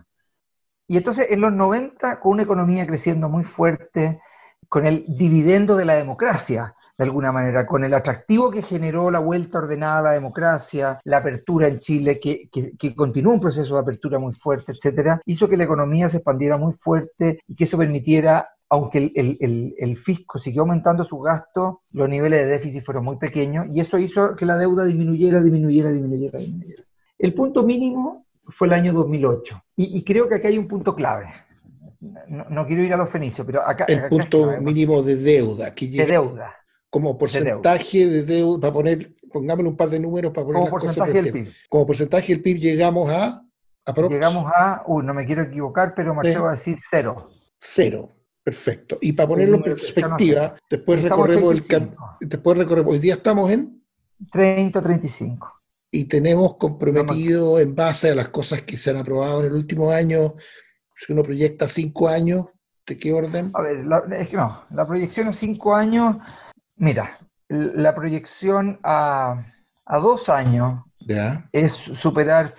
Y entonces en los 90, con una economía creciendo muy fuerte, con el dividendo de la democracia, de alguna manera, con el atractivo que generó la vuelta ordenada a la democracia, la apertura en Chile, que, continúa un proceso de apertura muy fuerte, etcétera, hizo que la economía se expandiera muy fuerte y que eso permitiera aunque el, fisco siguió aumentando su gasto, los niveles de déficit fueron muy pequeños y eso hizo que la deuda disminuyera, disminuyera, disminuyera, disminuyera. El punto mínimo fue el año 2008 y, y creo que aquí hay un punto clave no, quiero ir a los fenicios, pero acá... El punto mínimo de deuda. Que de deuda. Como porcentaje de deuda, para poner, pongámosle un par de números para poner Como porcentaje del PIB. Como porcentaje del PIB llegamos a... Llegamos a, uy, no me quiero equivocar, pero me atrevo a decir cero. Cero. Perfecto. Y para ponerlo en perspectiva, después recorremos el después recorremos, hoy día estamos en 30, 35. Y tenemos comprometido en base a las cosas que se han aprobado en el último año, si uno proyecta cinco años, ¿de qué orden? A ver, es que no, la proyección a cinco años, mira, la proyección a, a dos años es superar,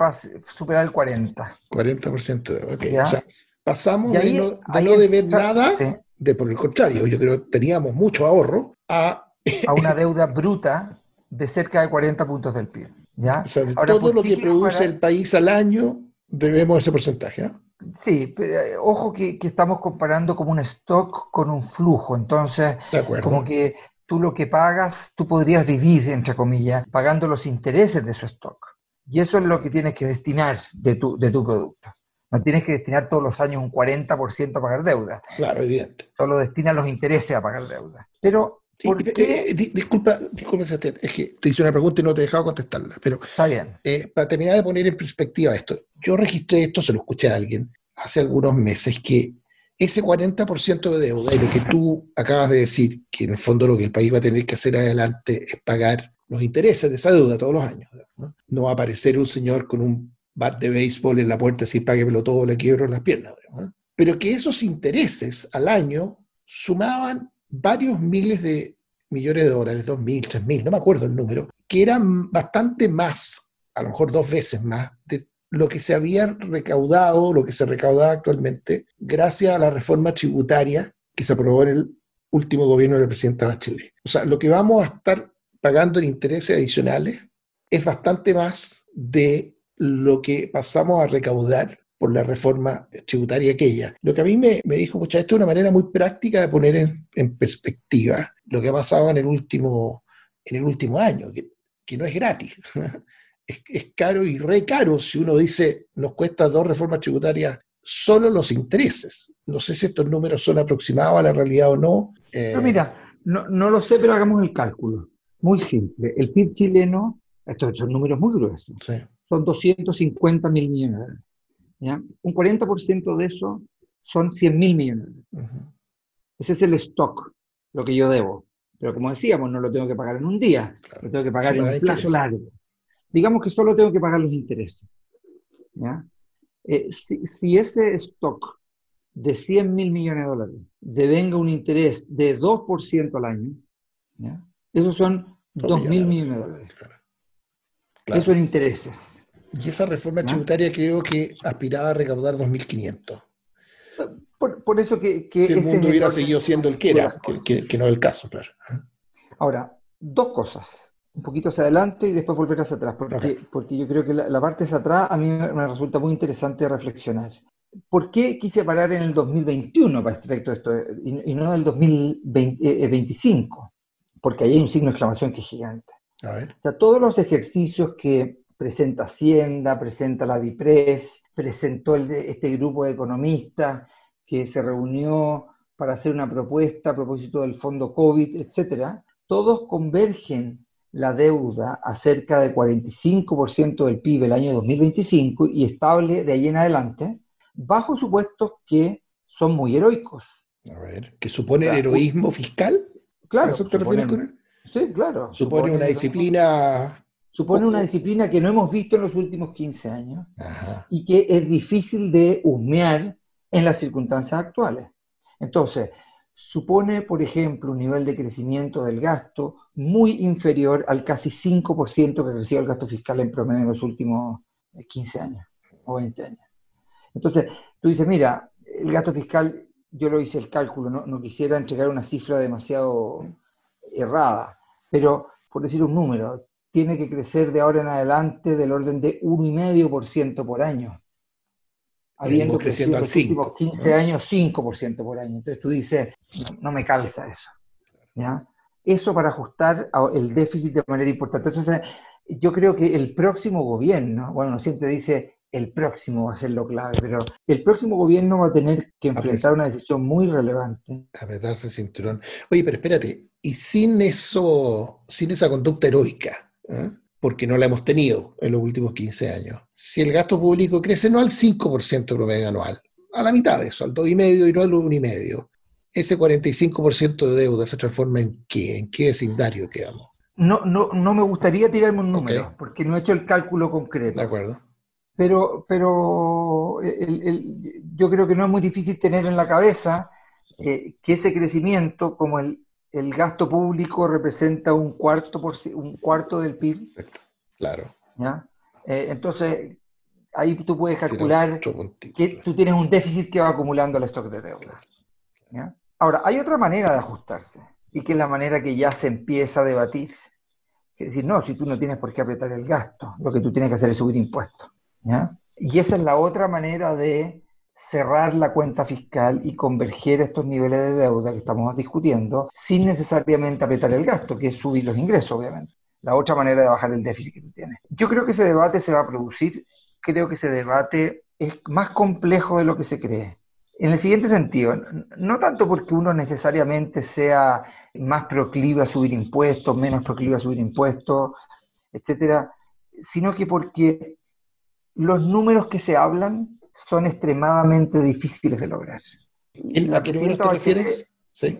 superar el 40. 40%, ok. O sea, pasamos de, no, de deber nada, de por el contrario, yo creo que teníamos mucho ahorro, a... a una deuda bruta de cerca de 40 puntos del PIB. ¿ya? O sea, de todo lo que produce el país al año, debemos ese porcentaje. ¿no? Sí, pero ojo que, estamos comparando como un stock con un flujo, entonces como que tú lo que pagas, tú podrías vivir, entre comillas, pagando los intereses de su stock. Y eso es lo que tienes que destinar de tu, de tu producto. No tienes que destinar todos los años un 40% a pagar deuda. Claro, evidente. Solo destinas los intereses a pagar deuda. Pero eh, disculpa, disculpa, es que te hice una pregunta y no te he dejado contestarla, pero Está bien. Eh, para terminar de poner en perspectiva esto, yo registré esto, se lo escuché a alguien hace algunos meses, que ese 40% de deuda y lo que tú acabas de decir, que en el fondo lo que el país va a tener que hacer adelante es pagar los intereses de esa deuda todos los años. No, no va a aparecer un señor con un bat de béisbol en la puerta y páguemelo todo, le quiebro las piernas. Pero que esos intereses al año sumaban varios miles de millones de dólares, dos mil, tres mil, no me acuerdo el número, que eran bastante más, a lo mejor dos veces más, de lo que se había recaudado, lo que se recaudaba actualmente, gracias a la reforma tributaria que se aprobó en el último gobierno del presidente Bachelet. O sea, lo que vamos a estar pagando en intereses adicionales es bastante más de lo que pasamos a recaudar por la reforma tributaria aquella. Lo que a mí me, dijo, mucha esto es una manera muy práctica de poner en, perspectiva lo que ha pasado en el último, en el último año, que, que no es gratis. Es, es, caro y re caro si uno dice nos cuesta dos reformas tributarias solo los intereses. No sé si estos números son aproximados a la realidad o no. Eh... mira, no, no, lo sé, pero hagamos el cálculo. Muy simple. El PIB chileno, estos son números muy gruesos, son 250 mil millones de dólares. Un 40% de eso son 100 mil millones. Ese es el stock, lo que yo debo. Pero como decíamos, no lo tengo que pagar en un día, lo tengo que pagar en un plazo largo. Digamos que solo tengo que pagar los intereses. Eh, si, ese stock de 100 mil millones de dólares devenga un interés de 2% al año, esos son 2 mil millones de dólares. Eso en intereses. Y esa reforma tributaria creo que aspiraba a recaudar 2.500. Por, por, eso que... que si el mundo hubiera seguido siendo el que era, que, que, no es el caso, claro. Ahora, dos cosas. Un poquito hacia adelante y después volver hacia atrás, porque, porque yo creo que la, parte hacia atrás a mí me resulta muy interesante reflexionar. ¿Por qué quise parar en el 2021 para este efecto esto y, y no en el 2025? Porque ahí hay un signo de exclamación que es gigante. A ver. O sea, todos los ejercicios que presenta Hacienda, presenta la DIPRES, presentó este grupo de economistas que se reunió para hacer una propuesta a propósito del fondo COVID, etcétera, todos convergen la deuda a cerca de 45% del PIB el año 2025 y estable de ahí en adelante, bajo supuestos que son muy heroicos. A ver, ¿que supone el heroísmo fiscal? Claro. eso te refieres con Sí, claro. Supone, una disciplina... Supone una disciplina que no hemos visto en los últimos 15 años y que es difícil de husmear en las circunstancias actuales. Entonces, supone, por ejemplo, un nivel de crecimiento del gasto muy inferior al casi 5% que creció el gasto fiscal en promedio en los últimos 15 años o 20 años. Entonces, tú dices, mira, el gasto fiscal, yo lo hice el cálculo, no, no quisiera entregar una cifra demasiado errada, pero por decir un número, tiene que crecer de ahora en adelante del orden de 1,5% por año habiendo crecido en los últimos 15 años 5% por año. Entonces tú dices, no, me calza eso. ¿ya? Eso para ajustar el déficit de manera importante. Entonces, yo creo que el próximo gobierno, bueno, siempre dice el próximo va a ser lo clave, pero el próximo gobierno va a tener que enfrentar una decisión muy relevante. Apretarse el cinturón. Oye, pero espérate, y sin eso, sin esa conducta heroica, ¿eh? porque no la hemos tenido en los últimos 15 años. Si el gasto público crece no al 5% promedio anual, a la mitad de eso, al 2,5% y no al 1,5%, ese 45% de deuda se transforma en qué? ¿En qué vecindario quedamos? No, no, no me gustaría tirarme un número, porque no he hecho el cálculo concreto. De acuerdo. Pero, pero yo creo que no es muy difícil tener en la cabeza eh, que ese crecimiento, como el, el gasto público representa un cuarto, por, un cuarto del PIB. Perfecto, claro. ¿ya? Eh, entonces, ahí tú puedes calcular que tú tienes un déficit que va acumulando el stock de deuda. ¿ya? Ahora, hay otra manera de ajustarse, y que es la manera que ya se empieza a debatir. Es decir, no, si tú no tienes por qué apretar el gasto, lo que tú tienes que hacer es subir impuestos. ¿ya? Y esa es la otra manera de cerrar la cuenta fiscal y converger estos niveles de deuda que estamos discutiendo sin necesariamente apretar el gasto, que es subir los ingresos, obviamente. La otra manera de bajar el déficit que tú tienes. Yo creo que ese debate se va a producir, creo que ese debate es más complejo de lo que se cree. En el siguiente sentido, no tanto porque uno necesariamente sea más proclive a subir impuestos, menos proclive a subir impuestos, etcétera, sino que porque los números que se hablan son extremadamente difíciles de lograr. ¿A qué te refieres?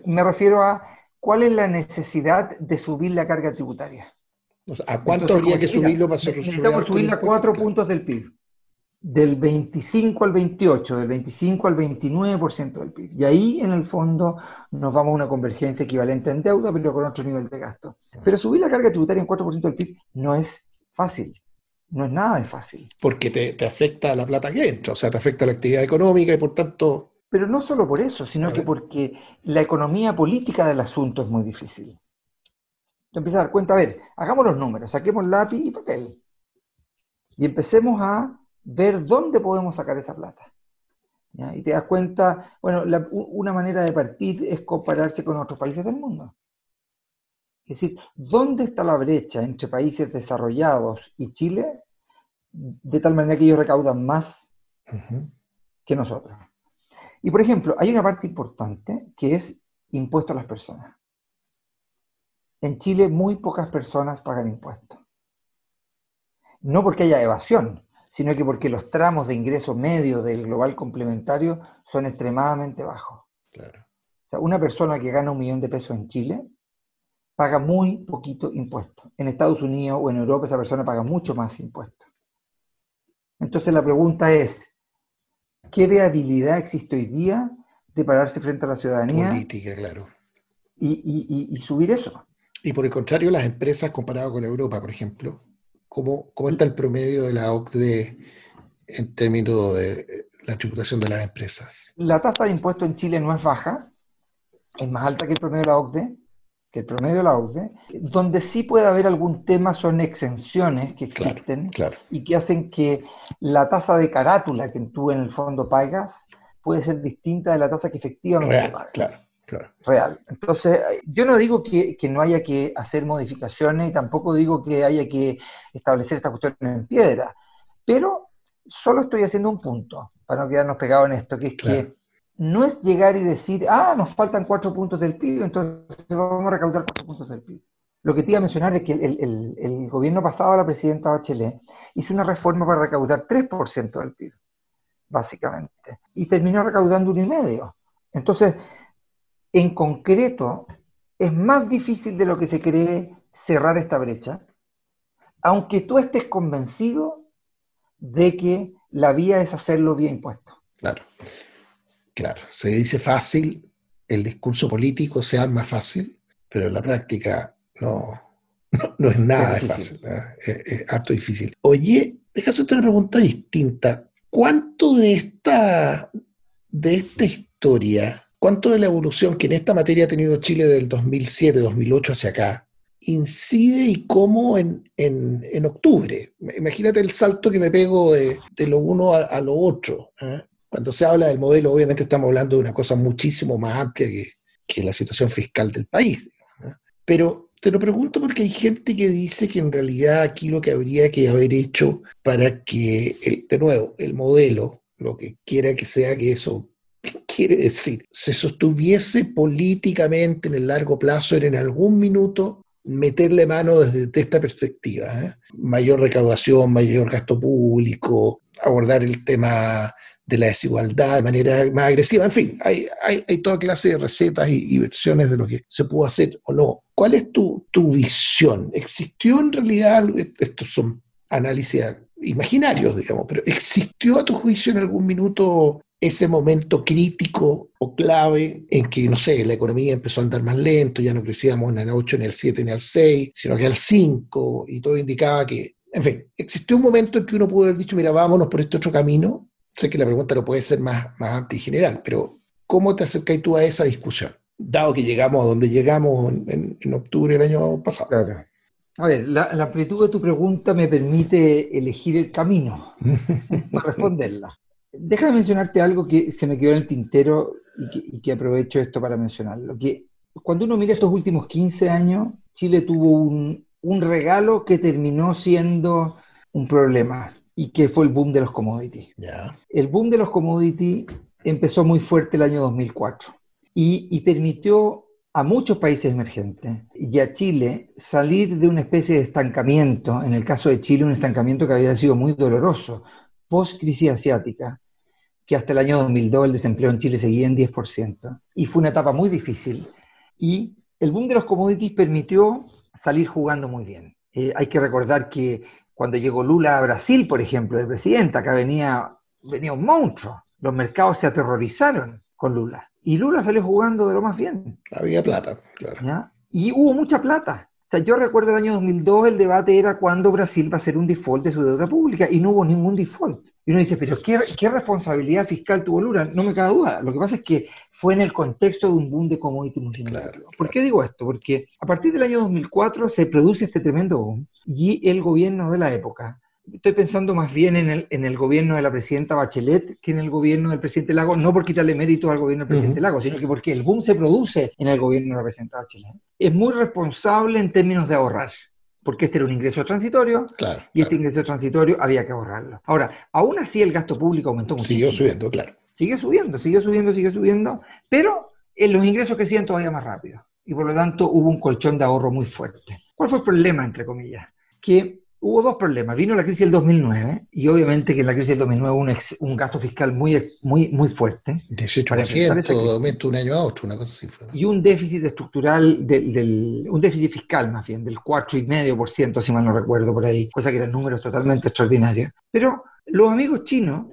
Me refiero a cuál es la necesidad de subir la carga tributaria. ¿A cuánto habría que subirlo para ser Necesitamos subirla a cuatro puntos del PIB. Del 25 al 28, del 25 al 29% del PIB. Y ahí, en el fondo, nos vamos a una convergencia equivalente en deuda, pero con otro nivel de gasto. Pero subir la carga tributaria en 4% del PIB no es fácil no es nada de fácil. Porque te, afecta la plata que entra, o sea, te afecta la actividad económica y por tanto... Pero no solo por eso, sino que porque la economía política del asunto es muy difícil. Te empiezas a dar cuenta, a ver, hagamos los números, saquemos lápiz y papel y empecemos a ver dónde podemos sacar esa plata. Y te das cuenta, bueno, una manera de partir es compararse con otros países del mundo. Es decir, ¿dónde está la brecha entre países desarrollados y Chile? De tal manera que ellos recaudan más que nosotros. Y por ejemplo, hay una parte importante que es impuesto a las personas. En Chile muy pocas personas pagan impuestos. No porque haya evasión, sino que porque los tramos de ingreso medio del global complementario son extremadamente bajos. Claro. O sea, una persona que gana un millón de pesos en Chile paga muy poquito impuesto. En Estados Unidos o en Europa esa persona paga mucho más impuestos. Entonces la pregunta es, ¿qué viabilidad existe hoy día de pararse frente a la ciudadanía? Política, claro. Y, subir eso. Y por el contrario, las empresas comparado con Europa, por ejemplo, ¿cómo, cómo está el promedio de la OCDE en términos de la tributación de las empresas? La tasa de impuesto en Chile no es baja, es más alta que el promedio de la OCDE, que el promedio de la donde sí puede haber algún tema son exenciones que existen y que hacen que la tasa de carátula que tú en el fondo pagas puede ser distinta de la tasa que efectivamente Real, pagas. Claro, claro. Real. Entonces, yo no digo que, que, no haya que hacer modificaciones y tampoco digo que haya que establecer esta cuestión en piedra, pero solo estoy haciendo un punto, para no quedarnos pegados en esto, que es que no es llegar y decir, ah, nos faltan cuatro puntos del PIB, entonces vamos a recaudar cuatro puntos del PIB. Lo que te iba a mencionar es que el, gobierno pasado, la presidenta Bachelet, hizo una reforma para recaudar 3% del PIB, básicamente, y terminó recaudando un y medio. Entonces, en concreto, es más difícil de lo que se cree cerrar esta brecha, aunque tú estés convencido de que la vía es hacerlo vía impuesto. Claro, claro. Se dice fácil, el discurso político se arma fácil, pero en la práctica no, no, es nada fácil, ¿eh? es, harto difícil. Oye, déjame hacerte una pregunta distinta. ¿Cuánto de esta, de esta historia, cuánto de la evolución que en esta materia ha tenido Chile del 2007, 2008 hacia acá, incide y cómo en, en, octubre? Imagínate el salto que me pego de, lo uno a, lo otro. ¿eh? Cuando se habla del modelo, obviamente estamos hablando de una cosa muchísimo más amplia que, que la situación fiscal del país. Pero te lo pregunto porque hay gente que dice que en realidad aquí lo que habría que haber hecho para que, el, de nuevo, el modelo, lo que quiera que sea que eso quiere decir, se sostuviese políticamente en el largo plazo, era en algún minuto meterle mano desde, esta perspectiva. ¿eh? Mayor recaudación, mayor gasto público, abordar el tema de la desigualdad de manera más agresiva. En fin, hay, hay, toda clase de recetas y, versiones de lo que se pudo hacer o no. ¿Cuál es tu, tu visión? ¿Existió en realidad, estos son análisis imaginarios, digamos, pero ¿existió a tu juicio en algún minuto ese momento crítico o clave en que, no sé, la economía empezó a andar más lento, ya no crecíamos en el 8, ni el 7, ni el 6, sino que al 5, y todo indicaba que, en fin, existió un momento en que uno pudo haber dicho, mira, vámonos por este otro camino, sé que la pregunta no puede ser más, más amplia y general, pero ¿cómo te acercas tú a esa discusión? Dado que llegamos a donde llegamos en, octubre del año pasado. Claro. A ver, la, amplitud de tu pregunta me permite elegir el camino para responderla. Déjame mencionarte algo que se me quedó en el tintero y que, aprovecho esto para mencionarlo. Que cuando uno mira estos últimos 15 años, Chile tuvo un, un regalo que terminó siendo un problema y que fue el boom de los commodities. El boom de los commodities empezó muy fuerte el año 2004 y, permitió a muchos países emergentes y a Chile salir de una especie de estancamiento, en el caso de Chile un estancamiento que había sido muy doloroso, post crisis asiática, que hasta el año 2002 el desempleo en Chile seguía en 10%, y fue una etapa muy difícil, y el boom de los commodities permitió salir jugando muy bien. Eh, hay que recordar que cuando llegó Lula a Brasil, por ejemplo, de presidenta, acá venía, venía un monstruo. Los mercados se aterrorizaron con Lula. Y Lula salió jugando de lo más bien. Había plata, claro. Y hubo mucha plata. O sea, yo recuerdo el año 2002, el debate era cuándo Brasil va a hacer un default de su deuda pública y no hubo ningún default. Y uno dice, pero ¿qué, ¿qué, responsabilidad fiscal tuvo Lula? No me cabe duda. Lo que pasa es que fue en el contexto de un boom de commodity multinacional. ¿Por qué digo esto? Porque a partir del año 2004 se produce este tremendo boom y el gobierno de la época, estoy pensando más bien en el, en el gobierno de la presidenta Bachelet que en el gobierno del presidente Lago, no por quitarle mérito al gobierno del presidente Lago, sino que porque el boom se produce en el gobierno de la presidenta Bachelet. Es muy responsable en términos de ahorrar porque este era un ingreso transitorio claro, y este ingreso transitorio había que ahorrarlo. Ahora, aún así el gasto público aumentó muchísimo. Siguió subiendo, claro. Sigue subiendo, siguió subiendo, sigue subiendo, pero en los ingresos crecían todavía más rápido y por lo tanto hubo un colchón de ahorro muy fuerte. ¿Cuál fue el problema, entre comillas? Que hubo dos problemas. Vino la crisis del 2009 y obviamente que en la crisis del 2009 hubo un, gasto fiscal muy, muy, muy fuerte. 18% de aumento un año a otro, una cosa así fue. Y un déficit estructural, del, un déficit fiscal más bien, del 4,5%, si mal no recuerdo por ahí, cosa que eran números totalmente extraordinarios. Pero los amigos chinos,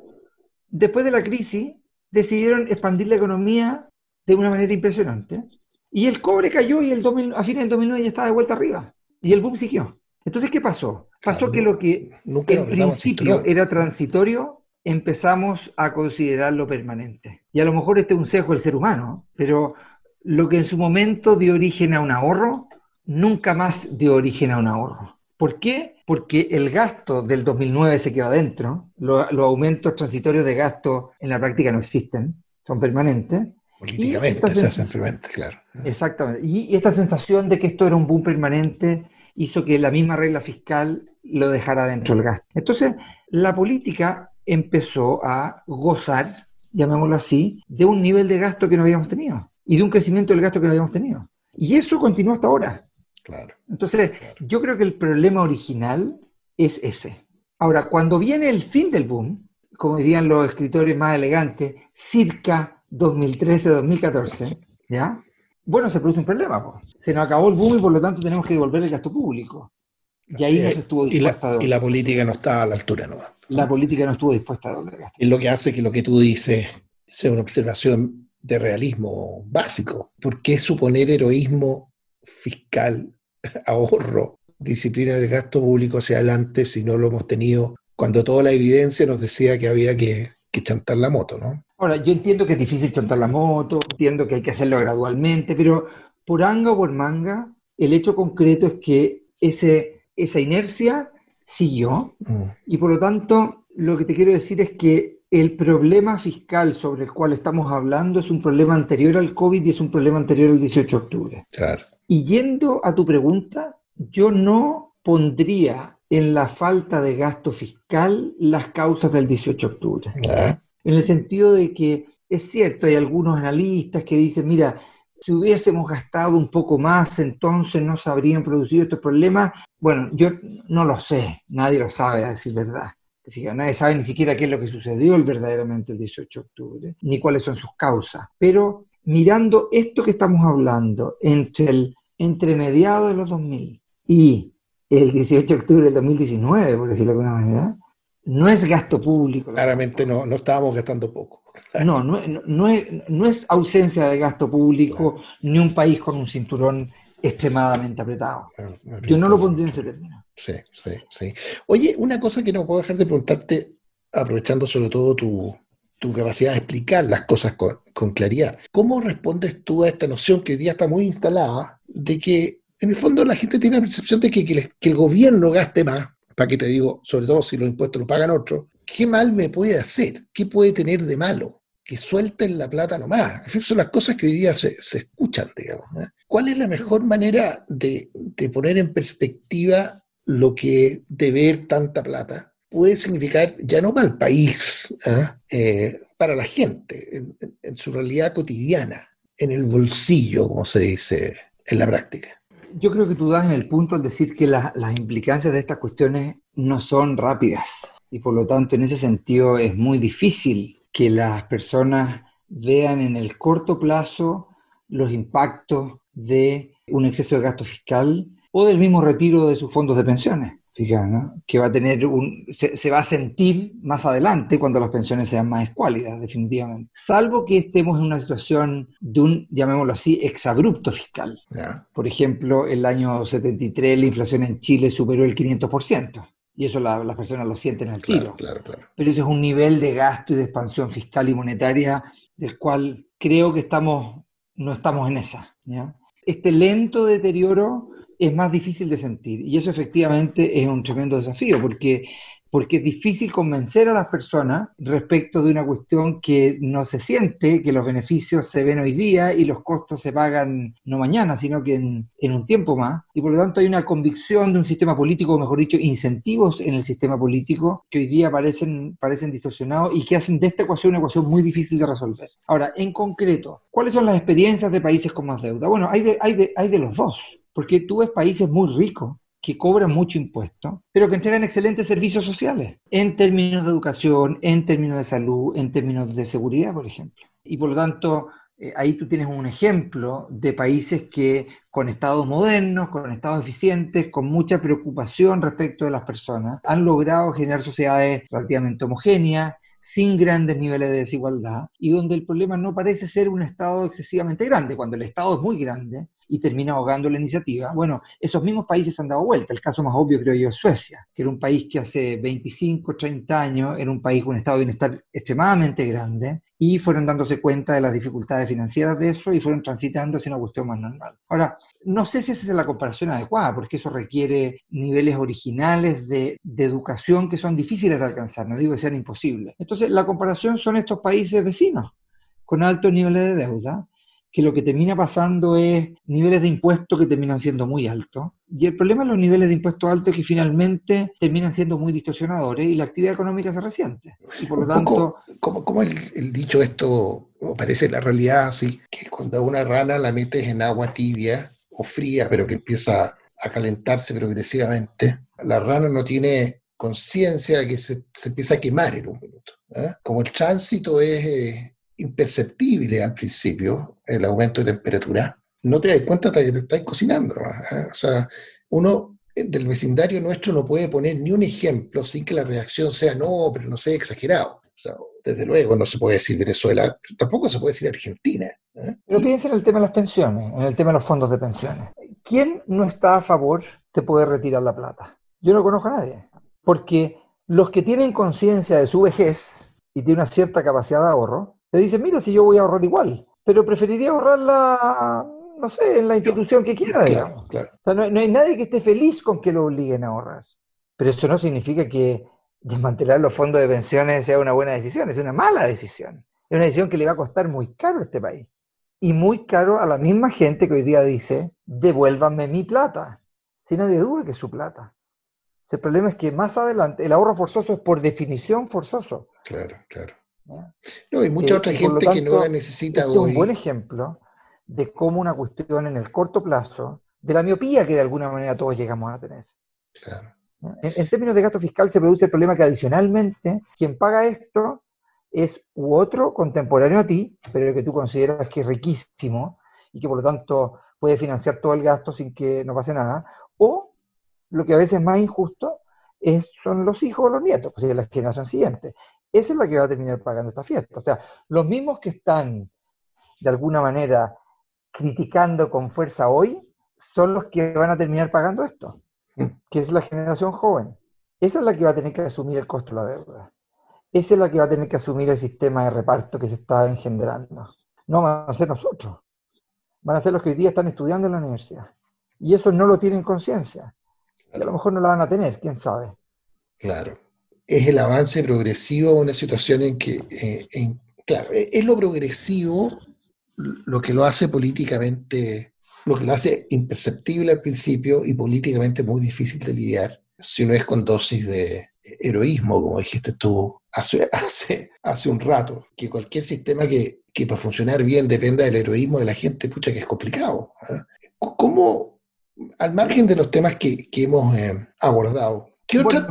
después de la crisis, decidieron expandir la economía de una manera impresionante y el cobre cayó y el a fines del 2009 ya estaba de vuelta arriba. Y el boom siguió. Entonces, ¿qué pasó? Pasó que lo que en principio era transitorio, empezamos a considerarlo permanente. Y a lo mejor este es un sesgo del ser humano, pero lo que en su momento dio origen a un ahorro, nunca más dio origen a un ahorro. ¿Por qué? Porque el gasto del 2009 se quedó adentro, los aumentos transitorios de gasto en la práctica no existen, son permanentes, Políticamente se hacen permanentes, claro. Exactamente. Y, esta sensación de que esto era un boom permanente hizo que la misma regla fiscal lo dejara dentro del gasto. Entonces, la política empezó a gozar, llamémoslo así, de un nivel de gasto que no habíamos tenido y de un crecimiento del gasto que no habíamos tenido. Y eso continuó hasta ahora. Claro. Entonces, yo creo que el problema original es ese. Ahora, cuando viene el fin del boom, como dirían los escritores más elegantes, circa 2013-2014, ¿ya? bueno, se produce un problema. Se nos acabó el boom y por lo tanto tenemos que devolver el gasto público. Y ahí no se estuvo dispuesta y la, y la política no estaba a la altura, ¿no? La política no estuvo dispuesta a devolver el gasto. Es lo que hace que lo que tú dices sea una observación de realismo básico. ¿Por qué suponer heroísmo fiscal, ahorro, disciplina de gasto público hacia adelante si no lo hemos tenido cuando toda la evidencia nos decía que había que, que chantar la moto, ¿no? Ahora, yo entiendo que es difícil chantar la moto, entiendo que hay que hacerlo gradualmente, pero por anga o por manga, el hecho concreto es que ese, esa inercia siguió mm. y por lo tanto lo que te quiero decir es que el problema fiscal sobre el cual estamos hablando es un problema anterior al COVID y es un problema anterior al 18 de octubre. Claro. Y yendo a tu pregunta, yo no pondría en la falta de gasto fiscal las causas del 18 de octubre. En el sentido de que es cierto, hay algunos analistas que dicen, mira, si hubiésemos gastado un poco más, entonces no se habrían producido estos problemas. Bueno, yo no lo sé, nadie lo sabe, a decir verdad. nadie sabe ni siquiera qué es lo que sucedió verdaderamente el 18 de octubre, ni cuáles son sus causas. Pero mirando esto que estamos hablando entre, el, entre mediados de los 2000 y el 18 de octubre del 2019, por decirlo de alguna manera, no es gasto público. Claramente no, no estábamos gastando poco. No, no, no, es, no es ausencia de gasto público ni un país con un cinturón extremadamente apretado. Yo no lo pondría en ese término. Sí, sí, sí. Oye, una cosa que no puedo dejar de preguntarte, aprovechando sobre todo tu, tu capacidad de explicar las cosas con, con, claridad. ¿Cómo respondes tú a esta noción que hoy día está muy instalada de que en el fondo la gente tiene la percepción de que, que el gobierno gaste más para que te digo, sobre todo si los impuestos lo pagan otros, ¿qué mal me puede hacer? ¿Qué puede tener de malo? Que suelten la plata nomás. Esas son las cosas que hoy día se, escuchan, digamos. ¿Cuál es la mejor manera de, poner en perspectiva lo que deber tanta plata puede significar ya no para el país, ¿ah? eh, para la gente, en su realidad cotidiana, en el bolsillo, como se dice en la práctica? yo creo que tú das en el punto al decir que las implicancias de estas cuestiones no son rápidas y por lo tanto en ese sentido es muy difícil que las personas vean en el corto plazo los impactos de un exceso de gasto fiscal o del mismo retiro de sus fondos de pensiones que va a tener un, se, va a sentir más adelante cuando las pensiones sean más escuálidas, definitivamente. Salvo que estemos en una situación de un, llamémoslo así, exabrupto fiscal. Por ejemplo, el año 73 la inflación en Chile superó el 500%. Y eso las personas lo sienten al tiro. Claro, claro, Pero ese es un nivel de gasto y de expansión fiscal y monetaria del cual creo que estamos, no estamos en esa. Este lento deterioro es más difícil de sentir. Y eso efectivamente es un tremendo desafío, porque, porque es difícil convencer a las personas respecto de una cuestión que no se siente, que los beneficios se ven hoy día y los costos se pagan no mañana, sino que en, en un tiempo más. Y por lo tanto hay una convicción de un sistema político, o mejor dicho, incentivos en el sistema político que hoy día parecen, parecen distorsionados y que hacen de esta ecuación una ecuación muy difícil de resolver. Ahora, en concreto, ¿cuáles son las experiencias de países con más deuda? Bueno, hay hay de, hay de los dos porque tú ves países muy ricos que cobran mucho impuesto, pero que entregan excelentes servicios sociales en términos de educación, en términos de salud, en términos de seguridad, por ejemplo. Y por lo tanto, eh, ahí tú tienes un ejemplo de países que con estados modernos, con estados eficientes, con mucha preocupación respecto de las personas, han logrado generar sociedades relativamente homogéneas, sin grandes niveles de desigualdad, y donde el problema no parece ser un Estado excesivamente grande. Cuando el Estado es muy grande, y termina ahogando la iniciativa. Bueno, esos mismos países han dado vuelta. El caso más obvio creo yo es Suecia, que era un país que hace 25, 30 años era un país con un estado de bienestar extremadamente grande y fueron dándose cuenta de las dificultades financieras de eso y fueron transitando hacia una cuestión más normal. Ahora, no sé si esa es la comparación adecuada, porque eso requiere niveles originales de, de educación que son difíciles de alcanzar, no digo que sean imposibles. Entonces, la comparación son estos países vecinos con altos niveles de deuda, que lo que termina pasando es niveles de impuestos que terminan siendo muy altos. Y el problema de los niveles de impuestos altos es que finalmente terminan siendo muy distorsionadores y la actividad económica se resiente. Y por lo tanto... ¿Cómo, el, dicho esto parece la realidad así? Que cuando a una rana la metes en agua tibia o fría, pero que empieza a calentarse progresivamente, la rana no tiene conciencia de que se, empieza a quemar en un minuto. ¿eh? Como el tránsito es... Eh, imperceptible al principio, el aumento de temperatura, no te das cuenta hasta que te estás cocinando. ¿eh? O sea, uno eh, del vecindario nuestro no puede poner ni un ejemplo sin que la reacción sea no, pero no sea exagerado. O sea, desde luego no se puede decir Venezuela, tampoco se puede decir Argentina. ¿eh? Pero piensa en el tema de las pensiones, en el tema de los fondos de pensiones. ¿Quién no está a favor de poder retirar la plata? Yo no conozco a nadie. Porque los que tienen conciencia de su vejez y tienen una cierta capacidad de ahorro, te dicen, mira, si yo voy a ahorrar igual, pero preferiría ahorrarla, no sé, en la institución que quiera, digamos. no, hay nadie que esté feliz con que lo obliguen a ahorrar. Pero eso no significa que desmantelar los fondos de pensiones sea una buena decisión, es una mala decisión. Es una decisión que le va a costar muy caro a este país. Y muy caro a la misma gente que hoy día dice, devuélvanme mi plata. Si nadie duda que es su plata. El problema es que más adelante el ahorro forzoso es por definición forzoso. Claro, claro. No, hay mucha eh, otra gente que no la necesita este Es un buen ejemplo de cómo una cuestión en el corto plazo, de la miopía que de alguna manera todos llegamos a tener. Claro. En, términos de gasto fiscal se produce el problema que adicionalmente quien paga esto es u otro contemporáneo a ti, pero que tú consideras que es riquísimo y que por lo tanto puede financiar todo el gasto sin que no pase nada, o lo que a veces es más injusto es, son los hijos o los nietos, pues la generación siguiente. Esa es la que va a terminar pagando esta fiesta. O sea, los mismos que están de alguna manera criticando con fuerza hoy son los que van a terminar pagando esto que es la generación joven. Esa es la que va a tener que asumir el costo de la deuda. Esa es la que va a tener que asumir el sistema de reparto que se está engendrando. No van a ser nosotros. Van a ser los que hoy día están estudiando en la universidad. Y eso no lo tienen conciencia. Y a lo mejor no la van a tener, quién sabe. Claro. Es el avance progresivo a una situación en que, eh, claro, es lo progresivo lo que lo hace políticamente lo que lo hace imperceptible al principio y políticamente muy difícil de lidiar, si no es con dosis de heroísmo, como dijiste tú hace, hace, hace un rato, que cualquier sistema que, que para funcionar bien dependa del heroísmo de la gente, pucha que es complicado. ¿ah? ¿Cómo, al margen de los temas que, que hemos eh, abordado,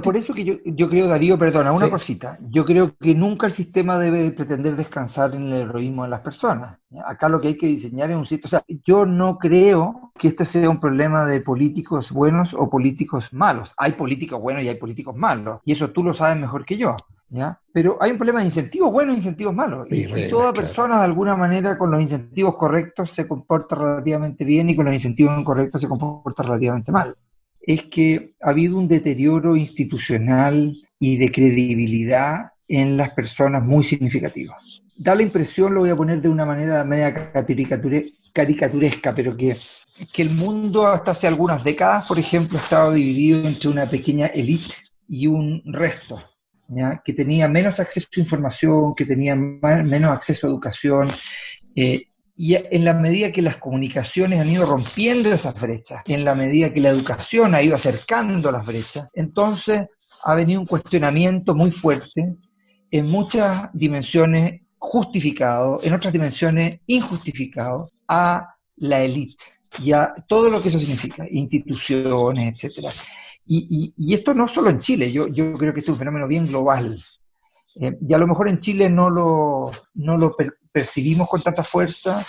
por eso que yo, yo, creo, Darío, perdona, una cosita. Yo creo que nunca el sistema debe pretender descansar en el heroísmo de las personas. Acá lo que hay que diseñar es un sitio. O sea, yo no creo que este sea un problema de políticos buenos o políticos malos. Hay políticos buenos y hay políticos malos. Y eso tú lo sabes mejor que yo. ¿Ya? Pero hay un problema de incentivos buenos e incentivos malos. Y, toda persona, de alguna manera, con los incentivos correctos se comporta relativamente bien y con los incentivos incorrectos se comporta relativamente mal es que ha habido un deterioro institucional y de credibilidad en las personas muy significativo. Da la impresión, lo voy a poner de una manera media caricaturesca, pero que, que el mundo hasta hace algunas décadas, por ejemplo, estaba dividido entre una pequeña élite y un resto, que tenía menos acceso a información, que tenía menos acceso a educación, eh, y en la medida que las comunicaciones han ido rompiendo esas brechas, en la medida que la educación ha ido acercando las brechas, entonces ha venido un cuestionamiento muy fuerte en muchas dimensiones justificado, en otras dimensiones injustificado a la élite y a todo lo que eso significa, instituciones, etc. Y, esto no solo en Chile, yo, yo creo que este es un fenómeno bien global. Eh, y a lo mejor en Chile no lo, no lo percibimos con tanta fuerza,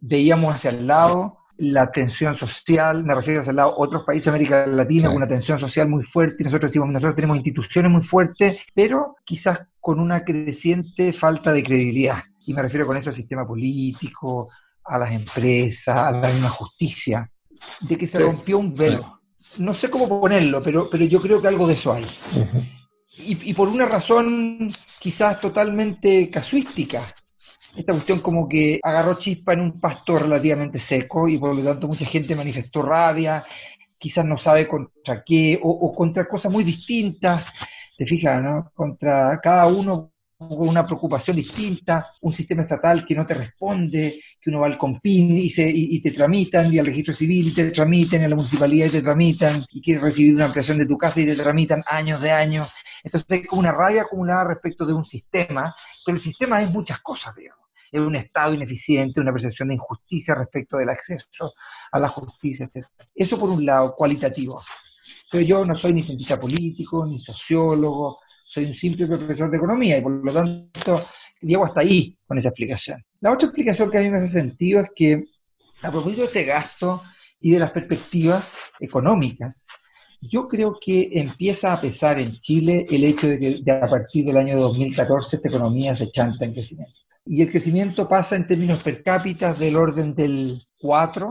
veíamos hacia el lado la tensión social, me refiero hacia el lado otros países de América Latina con una tensión social muy fuerte, y nosotros decimos, nosotros tenemos instituciones muy fuertes, pero quizás con una creciente falta de credibilidad. Y me refiero con eso al sistema político, a las empresas, a la misma justicia, de que se rompió un velo. No sé cómo ponerlo, pero, pero yo creo que algo de eso hay. y, y por una razón quizás totalmente casuística, esta cuestión como que agarró chispa en un pasto relativamente seco y por lo tanto mucha gente manifestó rabia, quizás no sabe contra qué, o, contra cosas muy distintas, te fijas, ¿no? Contra cada uno con una preocupación distinta, un sistema estatal que no te responde, que uno va al COMPIN y, se, y, te tramitan, y al registro civil y te tramitan, y a la municipalidad y te tramitan, y quieres recibir una ampliación de tu casa y te tramitan años de años. Entonces hay como una rabia acumulada respecto de un sistema, pero el sistema es muchas cosas, digamos es un Estado ineficiente, una percepción de injusticia respecto del acceso a la justicia, etc. Eso por un lado, cualitativo. Pero yo no soy ni cientista político, ni sociólogo, soy un simple profesor de economía y por lo tanto llego hasta ahí con esa explicación. La otra explicación que a mí me hace sentido es que A propósito de este gasto y de las perspectivas económicas, yo creo que empieza a pesar en Chile el hecho de que a partir del año 2014 esta economía se chanta en crecimiento. Y el crecimiento pasa en términos per cápita del orden del 4,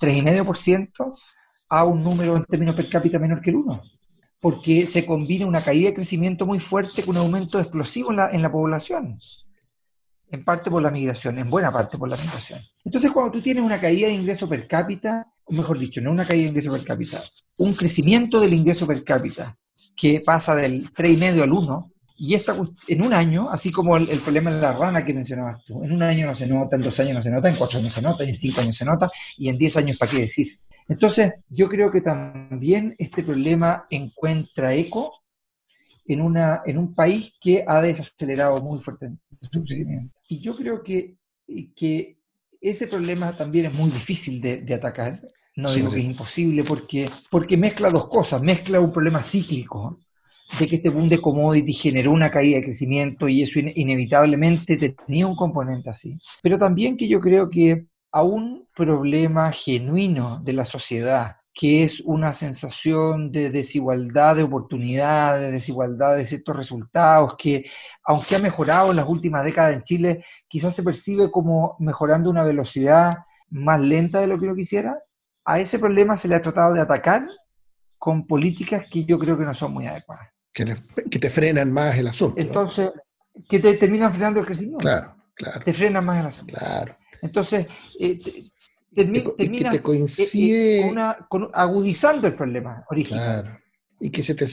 3,5% a un número en términos per cápita menor que el 1 porque se combina una caída de crecimiento muy fuerte con un aumento explosivo en la, en la población. En parte por la migración, en buena parte por la migración. Entonces, cuando tú tienes una caída de ingreso per cápita, mejor dicho, no una caída de ingreso per cápita, un crecimiento del ingreso per cápita que pasa del 3,5 al 1, y esta, en un año, así como el, problema de la rana que mencionabas tú, en un año no se nota, en dos años no se nota, en cuatro años se nota, en cinco años se nota, y en diez años, ¿para qué decir? Entonces, yo creo que también este problema encuentra eco en, una, en un país que ha desacelerado muy fuertemente su crecimiento. Y yo creo que, que ese problema también es muy difícil de atacar. No digo que es imposible porque, porque mezcla dos cosas. Mezcla un problema cíclico de que este boom de commodity generó una caída de crecimiento y eso inevitablemente tenía un componente así. Pero también que yo creo que a un problema genuino de la sociedad, que es una sensación de desigualdad de oportunidades, de desigualdad de ciertos resultados, que aunque ha mejorado en las últimas décadas en Chile, quizás se percibe como mejorando una velocidad más lenta de lo que uno quisiera, a ese problema se le ha tratado de atacar con políticas que yo creo que no son muy adecuadas. Que, te frenan más el asunto. Entonces, que te terminan frenando el crecimiento. Claro, claro. Te frenan más el asunto. Claro. Entonces, eh, termina, te eh, coincide... Eh, con agudizando el problema original. Claro. Y que se te,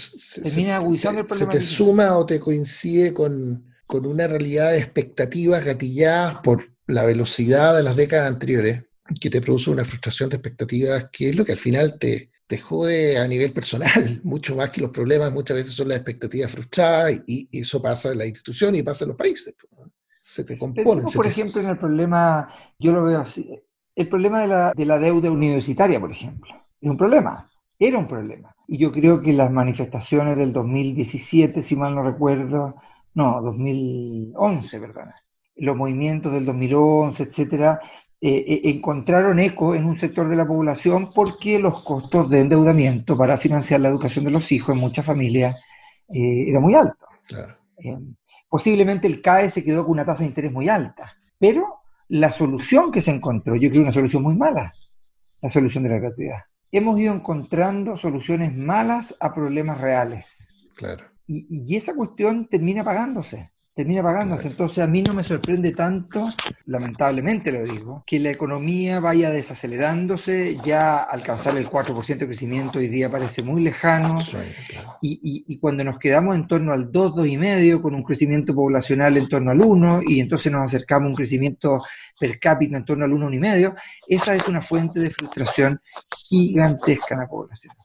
termina agudizando el problema. Se te suma o te coincide con, con una realidad de expectativas gatilladas por la velocidad de las décadas anteriores, que te produce una frustración de expectativas, que es lo que al final te, te jode a nivel personal, mucho más que los problemas, muchas veces son las expectativas frustradas y, y eso pasa en la institución y pasa en los países se te compone. por ejemplo, en el problema, yo lo veo así, el problema de la, de la deuda universitaria, por ejemplo. Es un problema, era un problema. Y yo creo que las manifestaciones del 2017, si mal no recuerdo, no, 2011, ¿verdad? Los movimientos del 2011, etcétera, eh, eh, encontraron eco en un sector de la población porque los costos de endeudamiento para financiar la educación de los hijos en muchas familias eh, era muy alto. Claro. Posiblemente el CAE se quedó con una tasa de interés muy alta, pero la solución que se encontró, yo creo una solución muy mala, la solución de la gratuidad. Hemos ido encontrando soluciones malas a problemas reales. Claro. Y, y esa cuestión termina pagándose termina pagándose. Entonces a mí no me sorprende tanto, lamentablemente lo digo, que la economía vaya desacelerándose, ya alcanzar el 4% de crecimiento hoy día parece muy lejano, y, y, cuando nos quedamos en torno al 2, 2,5, con un crecimiento poblacional en torno al 1, y entonces nos acercamos a un crecimiento per cápita en torno al 1,5, esa es una fuente de frustración gigantesca en la población.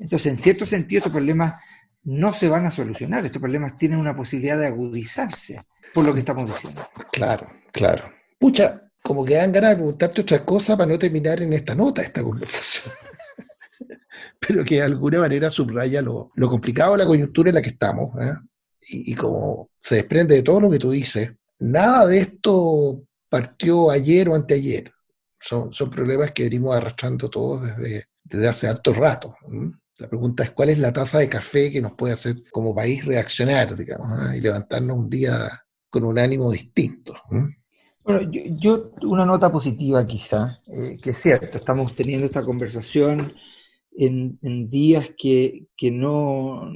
Entonces, en cierto sentido, ese problema no se van a solucionar. Estos problemas tienen una posibilidad de agudizarse, por lo que estamos diciendo. Claro, claro. Pucha, como que dan ganas de preguntarte otra cosa para no terminar en esta nota, esta conversación. Pero que de alguna manera subraya lo, complicado de la coyuntura en la que estamos. ¿eh? Y, y, como se desprende de todo lo que tú dices, nada de esto partió ayer o anteayer. Son, son problemas que venimos arrastrando todos desde, desde hace harto rato. La pregunta es cuál es la taza de café que nos puede hacer como país reaccionar, digamos, ¿ah? y levantarnos un día con un ánimo distinto. Bueno, yo, una nota positiva quizá, eh, que es cierto, estamos teniendo esta conversación en, días que, no,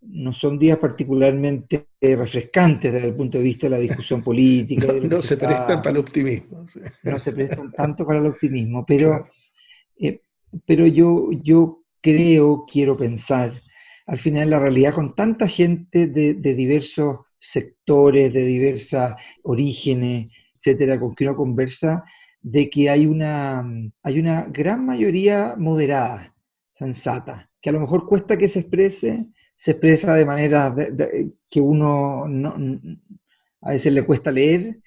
no son días particularmente refrescantes desde el punto de vista de la discusión política. no, se prestan para el optimismo. No se prestan tanto para el optimismo, pero, eh, pero yo, yo creo, quiero pensar, al final la realidad con tanta gente de, diversos sectores, de diversos orígenes, etcétera, con que uno conversa, de que hay una, hay una gran mayoría moderada, sensata, que a lo mejor cuesta que se exprese, se expresa de manera que uno a veces le cuesta leer,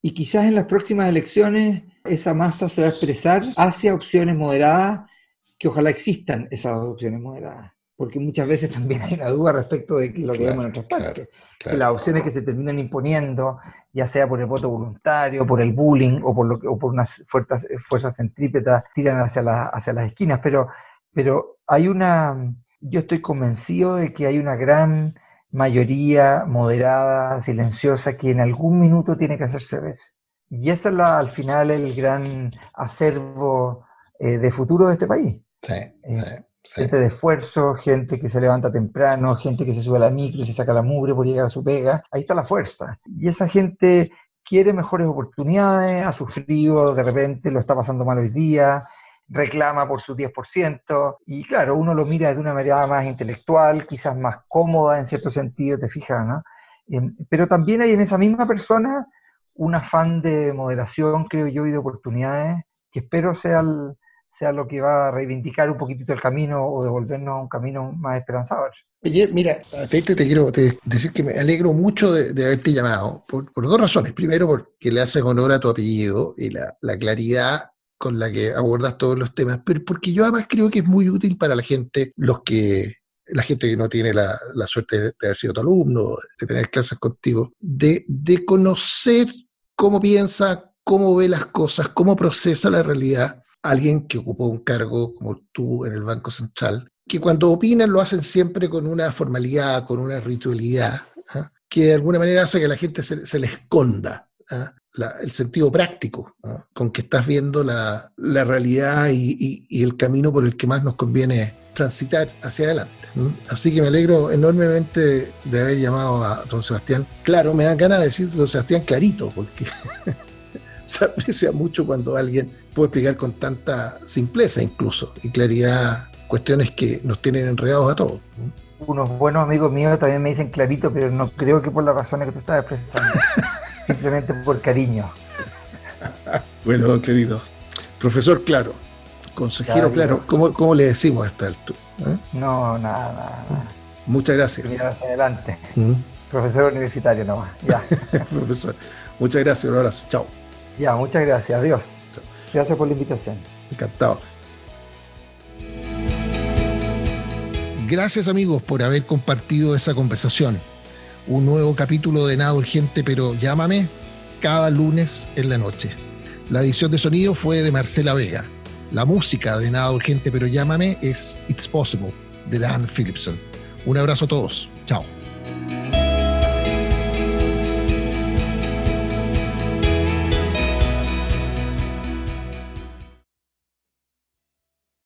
y quizás en las próximas elecciones esa masa se va a expresar hacia opciones moderadas que ojalá existan esas opciones moderadas. porque muchas veces también hay una duda respecto de lo que vemos en otras partes, que las opciones que se terminan imponiendo, ya sea por el voto voluntario, por el bullying o por, lo o por unas fuerzas, fuerzas centrípetas, tiran hacia, hacia las esquinas, pero, pero hay una, yo estoy convencido de que hay una gran mayoría moderada, silenciosa, que en algún minuto tiene que hacerse ver. Y ese es la, al final el gran acervo eh, de futuro de este país. Gente de esfuerzo, gente que se levanta temprano, gente que se sube a la micro y se saca la mugre por llegar a su pega. Ahí está la fuerza. Y esa gente quiere mejores oportunidades, ha sufrido, de repente lo está pasando mal hoy día, reclama por su 10%, y claro, uno lo mira de una manera más intelectual, quizás más cómoda en cierto sentido, te fijas, ¿no? Em, pero también hay en esa misma persona un afán de moderación, creo yo, y de oportunidades, que espero sea, sea lo que va a reivindicar un poquitito el camino o devolvernos a un camino más esperanzador. Oye, mira, te, te quiero decir que me alegro mucho de, haberte llamado, por, por, dos razones. Primero, porque le haces honor a tu apellido y la, la claridad con la que abordas todos los temas, pero porque yo además creo que es muy útil para la gente, los que la gente que no tiene la, suerte de, haber sido tu alumno, de tener clases contigo, de, de conocer cómo piensa, cómo ve las cosas, cómo procesa la realidad alguien que ocupó un cargo como tú en el Banco Central, que cuando opinan lo hacen siempre con una formalidad, con una ritualidad, ¿ah? que de alguna manera hace que la gente se, se le esconda. ¿ah? el sentido práctico con que estás viendo la, realidad y, el camino por el que más nos conviene transitar hacia adelante. Así que me alegro enormemente de haber llamado a don Sebastián. Claro, me dan ganas de decir don Sebastián clarito, porque se aprecia mucho cuando alguien puede explicar con tanta simpleza incluso y claridad cuestiones que nos tienen enredados a todos. Unos buenos amigos míos también me dicen clarito, pero no creo que por las razones que tú estás expresando. simplemente por cariño. bueno, queridos. Profesor Claro, consejero Claro, ¿cómo, le decimos a esta altura? ¿Eh? No, nada, nada, Muchas gracias. Mira hacia adelante. ¿Mm? Profesor universitario nomás, ya. Profesor, muchas gracias, un abrazo. Chao. Ya, muchas gracias. Adiós. Gracias por la invitación. Encantado. Gracias amigos por haber compartido esa conversación un nuevo capítulo de Nada Urgente, pero llámame cada lunes en la noche. La edición de sonido fue de Marcela Vega. La música de Nada Urgente, pero llámame es It's Possible de Dan Philipson. Un abrazo a todos. Chao.